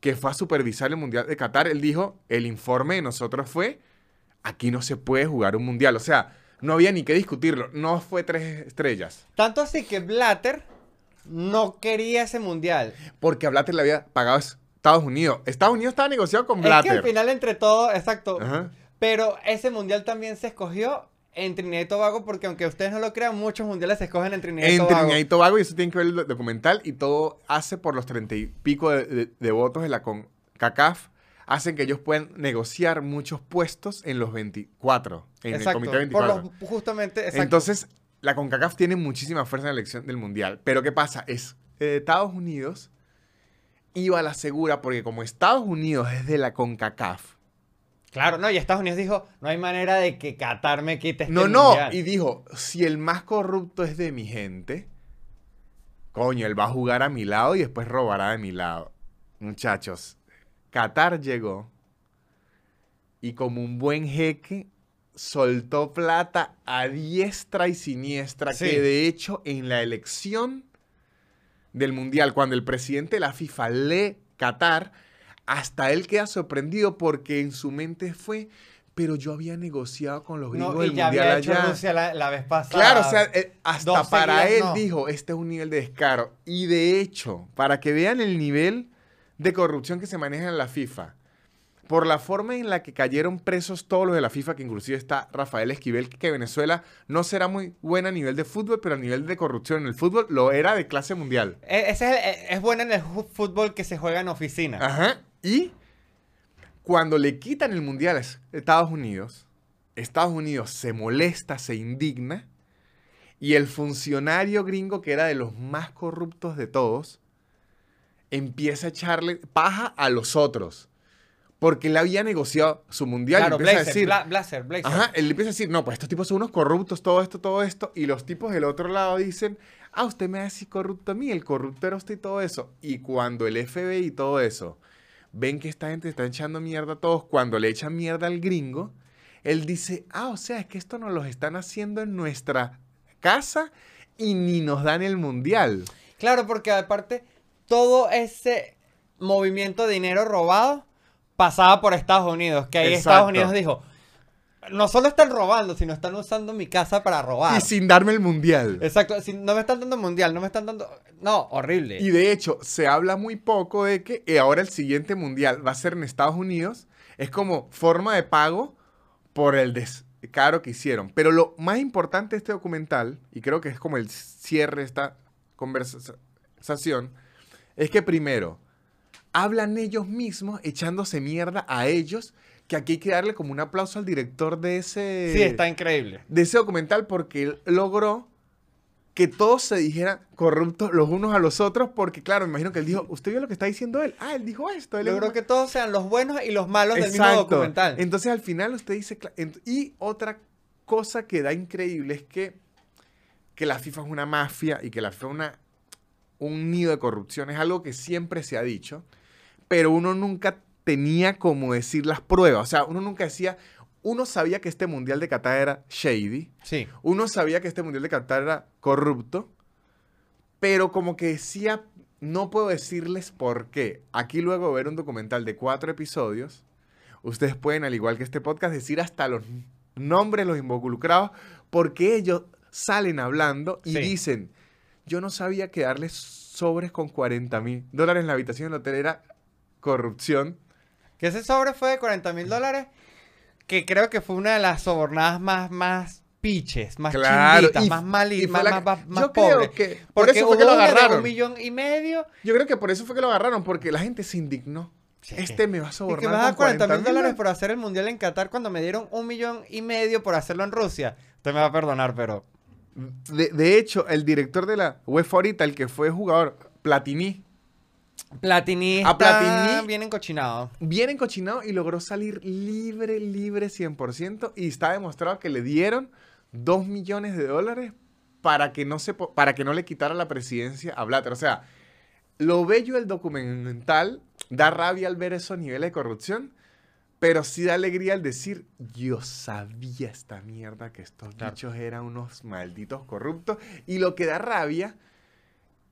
que fue a supervisar el Mundial de Qatar. Él dijo, el informe de nosotros fue, aquí no se puede jugar un Mundial. O sea, no había ni que discutirlo. No fue tres estrellas. Tanto así que Blatter no quería ese mundial. Porque a Blatter le había pagado Estados Unidos. Estados Unidos estaba negociado con Es que Blatter. al final entre todo, exacto. Ajá. Pero ese mundial también se escogió en Trinidad y Tobago porque aunque ustedes no lo crean, muchos mundiales se escogen en Trinidad y En Tobago. Trinidad y Tobago, y eso tiene que ver el do- documental, y todo hace por los treinta y pico de, de- de votos de la CONCACAF, hacen que ellos puedan negociar muchos puestos en los 24, en exacto. el comité por 24. los- justamente, exacto. Entonces, la CONCACAF tiene muchísima fuerza en la elección del Mundial. Pero ¿qué pasa? Es eh, Estados Unidos iba a la segura, porque como Estados Unidos es de la CONCACAF, Claro, no, y Estados Unidos dijo, no hay manera de que Qatar me quite este No, no. Y dijo, si el más corrupto es de mi gente, coño, él va a jugar a mi lado y después robará de mi lado. Muchachos, Qatar llegó y como un buen jeque soltó plata a diestra y siniestra, Sí. que de hecho en la elección del Mundial, cuando el presidente de la FIFA lee Qatar, hasta él queda sorprendido porque en su mente fue, pero yo había negociado con los gringos No, del y ya Mundial había hecho allá. Rusia la, la vez pasada. Claro, o sea, eh, hasta para él no. dijo, este es un nivel de descaro. Y de hecho, para que vean el nivel de corrupción que se maneja en la FIFA, por la forma en la que cayeron presos todos los de la FIFA, que inclusive está Rafael Esquivel, que Venezuela no será muy buena a nivel de fútbol, pero a nivel de corrupción en el fútbol lo era de clase mundial. E- Ese es, el- es bueno en el fútbol que se juega en oficina. Ajá. Y cuando le quitan el mundial a Estados Unidos, Estados Unidos se molesta, se indigna, y el funcionario gringo, que era de los más corruptos de todos, empieza a echarle paja a los otros. Porque él había negociado su mundial claro, y empieza Blazer, a decir, Bla- Blazer, Blazer. Ajá, él empieza a decir, no, pues estos tipos son unos corruptos, todo esto, todo esto. Y los tipos del otro lado dicen, ah, usted me decir corrupto a mí, el corrupto era usted y todo eso. Y cuando el FBI y todo eso ven que esta gente está echando mierda a todos, cuando le echan mierda al gringo, él dice, ah, o sea, es que esto nos lo están haciendo en nuestra casa y ni nos dan el mundial. Claro, porque aparte, todo ese movimiento de dinero robado pasaba por Estados Unidos. Que ahí Exacto. Estados Unidos dijo: No solo están robando, sino están usando mi casa para robar. Y sin darme el mundial. Exacto, si no me están dando mundial, no me están dando. No, horrible. Y de hecho, se habla muy poco de que eh, ahora el siguiente mundial va a ser en Estados Unidos. Es como forma de pago por el descaro que hicieron. Pero lo más importante de este documental, y creo que es como el cierre de esta conversación, es que primero, hablan ellos mismos echándose mierda a ellos, que aquí hay que darle como un aplauso al director de ese sí, está increíble. de ese documental porque él logró que todos se dijeran corruptos los unos a los otros, porque claro, me imagino que él dijo, ¿usted vio lo que está diciendo él? Ah, él dijo esto. Él Logró un- que todos sean los buenos y los malos del mismo documental. Entonces al final usted dice, y otra cosa que da increíble es que, que la FIFA es una mafia y que la FIFA es una, un nido de corrupción, es algo que siempre se ha dicho, pero uno nunca tenía como decir las pruebas, o sea, uno nunca decía, uno sabía que este Mundial de Qatar era shady, Sí. uno sabía que este Mundial de Qatar era corrupto, pero como que decía, no puedo decirles por qué. Aquí luego de ver un documental de cuatro episodios, ustedes pueden, al igual que este podcast, decir hasta los nombres los involucrados, porque ellos salen hablando y Sí. dicen, yo no sabía que darles sobres con 40 mil dólares en la habitación del hotel era corrupción. Que ese sobre fue de 40 mil dólares, que creo que fue una de las sobornadas más, más piches, más Claro, y- más y malitas, más, la- más, más, yo creo pobres. que por Porque eso fue que lo agarraron. un millón y medio. Yo creo que por eso fue que lo agarraron, porque la gente se indignó. Sí, este me va a Y sobornar que me vas a dar con 40 mil 40 dólares por hacer el mundial en Qatar cuando me dieron un millón y medio por hacerlo en Rusia. Usted me va a perdonar, pero. De, de hecho, el director de la UEFA ahorita, el que fue jugador, Platini, Platini A Platini- bien encochinado. bien encochinado y logró salir libre, libre 100%. Y está demostrado que le dieron 2 millones de dólares para que no, se, para que no le quitara la presidencia a Blatter. O sea, lo bello del documental da rabia al ver esos niveles de corrupción. Pero sí da alegría al decir, yo sabía esta mierda que estos bichos eran unos malditos corruptos. Y lo que da rabia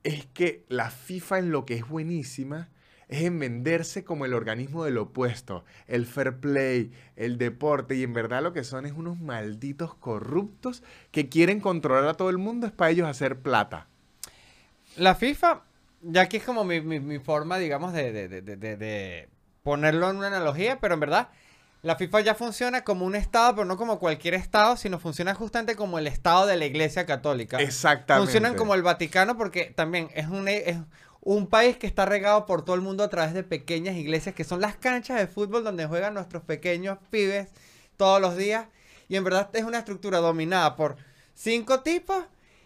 es que la FIFA en lo que es buenísima es en venderse como el organismo del opuesto, el fair play, el deporte, y en verdad lo que son es unos malditos corruptos que quieren controlar a todo el mundo, es para ellos hacer plata. La FIFA, ya aquí es como mi, mi- forma, digamos, de- de- de- de ponerlo en una analogía, pero en verdad, la FIFA ya funciona como un estado, pero no como cualquier estado, sino funciona justamente como el estado de la Iglesia Católica. Exactamente. Funcionan como el Vaticano porque también es un, es un país que está regado por todo el mundo a través de pequeñas iglesias que son las canchas de fútbol donde juegan nuestros pequeños pibes todos los días. Y en verdad es una estructura dominada por cinco tipos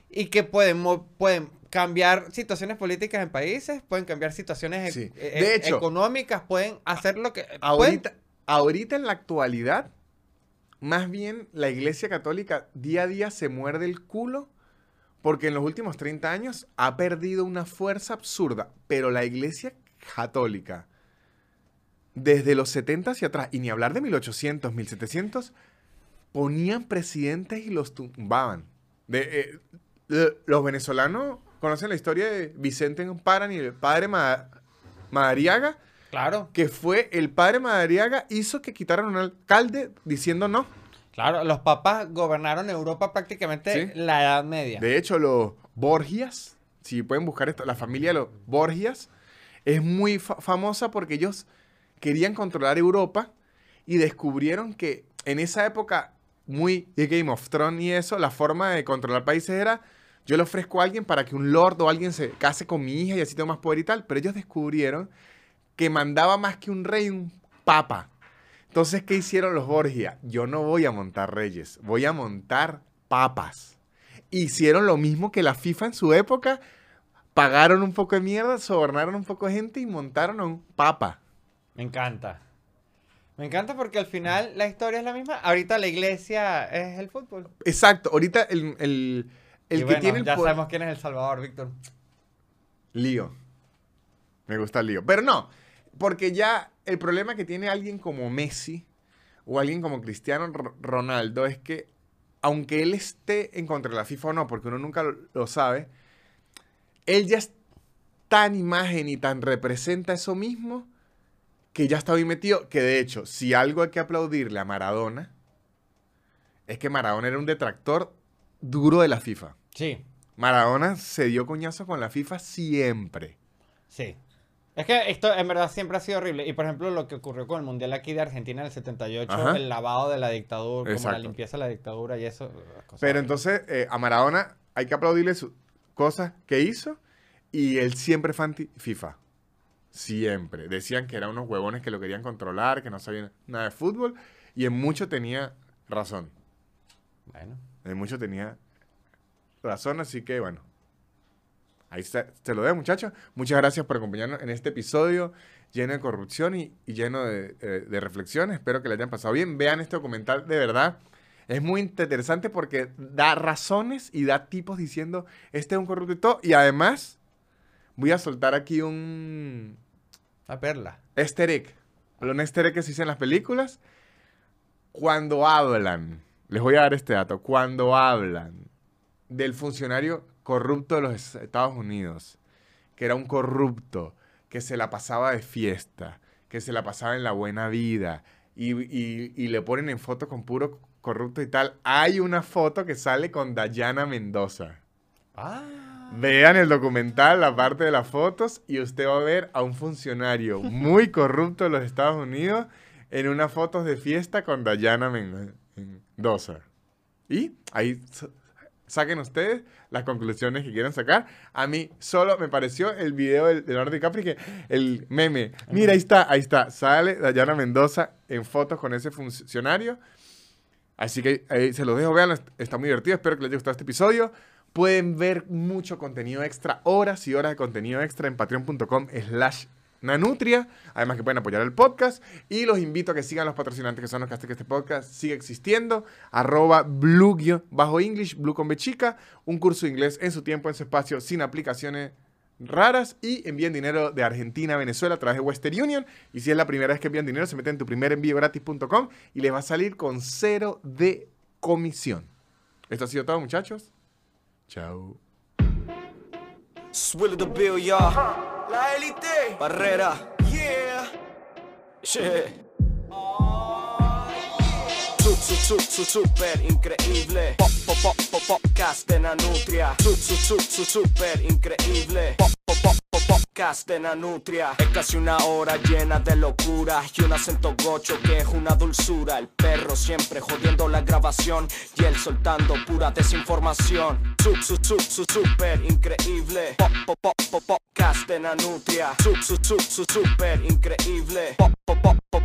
y que pueden, pueden cambiar situaciones políticas en países, pueden cambiar situaciones e- Sí. e- De hecho, económicas, pueden hacer lo que... pueden- Ahorita, en la actualidad, más bien la Iglesia Católica día a día se muerde el culo porque en los últimos 30 años ha perdido una fuerza absurda. Pero la Iglesia Católica, desde los 70 hacia atrás, y ni hablar de 1800, 1700, ponían presidentes y los tumbaban. Eh, los venezolanos conocen la historia de Vicente Paran y el padre Ma- Madariaga Claro, que fue el padre Madariaga hizo que quitaran un alcalde diciendo no. claro, los papas gobernaron Europa prácticamente Sí. la Edad Media. De hecho, los Borgias, si pueden buscar esto, la familia de los Borgias es muy fa- famosa porque ellos querían controlar Europa y descubrieron que en esa época, muy de Game of Thrones y eso, la forma de controlar países era, yo le ofrezco a alguien para que un lord o alguien se case con mi hija y así tengo más poder y tal, pero ellos descubrieron que mandaba más que un rey, un papa. Entonces, ¿qué hicieron los Borgia? Yo no voy a montar reyes, voy a montar papas. Hicieron lo mismo que la FIFA en su época, pagaron un poco de mierda, sobornaron un poco de gente y montaron a un papa. Me encanta. Me encanta porque al final la historia es la misma. Ahorita la iglesia es el fútbol. Exacto, ahorita el, el, el Y que bueno, tiene el ya sabemos quién es el Salvador, Víctor. Lío. Me gusta el lío. Pero no, porque ya el problema que tiene alguien como Messi o alguien como Cristiano Ronaldo es que, aunque él esté en contra de la FIFA o no, porque uno nunca lo, lo sabe, él ya es tan imagen y tan representa eso mismo que ya está bien metido. Que de hecho, si algo hay que aplaudirle a Maradona, es que Maradona era un detractor duro de la FIFA. Sí, Maradona se dio coñazo con la FIFA siempre. sí. Es que esto en verdad siempre ha sido horrible. Y por ejemplo, lo que ocurrió con el Mundial aquí de Argentina en el 78, Ajá. el lavado de la dictadura, como la Exacto. limpieza de la dictadura y eso. cosas Pero entonces eh, a Maradona hay que aplaudirle sus cosas que hizo y él siempre fue anti-FIFA. Siempre. Decían que eran unos huevones que lo querían controlar, que no sabían nada de fútbol y en mucho tenía razón. Bueno. En mucho tenía razón, así que bueno. Ahí se lo dejo, muchachos. Muchas gracias por acompañarnos en este episodio lleno de corrupción y, y lleno de, eh, de reflexiones. Espero que les hayan pasado bien. Vean este documental, de verdad. Es muy interesante porque da razones y da tipos diciendo, este es un corrupto y todo. Y además, voy a soltar aquí un La perla. easter egg. Un easter egg que se dice en las películas. Cuando hablan, les voy a dar este dato, cuando hablan del funcionario corrupto de los Estados Unidos, que era un corrupto, que se la pasaba de fiesta, que se la pasaba en la buena vida, y, y- y le ponen en foto con puro corrupto y tal. Hay una foto que sale con Dayana Mendoza. Ah. Vean el documental, la parte de las fotos, y usted va a ver a un funcionario muy corrupto de los Estados Unidos en unas fotos de fiesta con Dayana Men- Mendoza. Y ahí saquen ustedes las conclusiones que quieran sacar. A mí solo me pareció el video de Leonardo DiCaprio que el meme. Mira, ahí está, ahí está. Sale Dayana Mendoza en fotos con ese funcionario. Así que ahí se los dejo, vean, está muy divertido. Espero que les haya gustado este episodio. Pueden ver mucho contenido extra, horas y horas de contenido extra en patreon.com slash nanutria. Además que pueden apoyar el podcast. Y los invito a que sigan los patrocinantes que son los que hacen que este podcast siga existiendo. Arroba blue guion bajo English, blue con B chica. Un curso de inglés en su tiempo, en su espacio, sin aplicaciones raras y envíen dinero de Argentina a Venezuela a través de Western Union. Y si es la primera vez que envían dinero, se meten en tu primer envío gratis.com y les va a salir con cero de comisión. Esto ha sido todo, muchachos. Chao. La élite. Barrera. Yeah. Yeah. Su, su, su, su, super increíble. Pop, pop, pop, pop, podcast de Nanutria. Su, su, su, su, super increíble. Pop, podcast de Nanutria. Es casi una hora llena de locura y un acento gocho que es una dulzura. El perro siempre jodiendo la grabación y él soltando pura desinformación. Su, su, su, su, super increíble. Pop, pop, pop, pop, podcast de Nanutria. Su, su, su, su, super increíble. Pop, pop, pop, pop.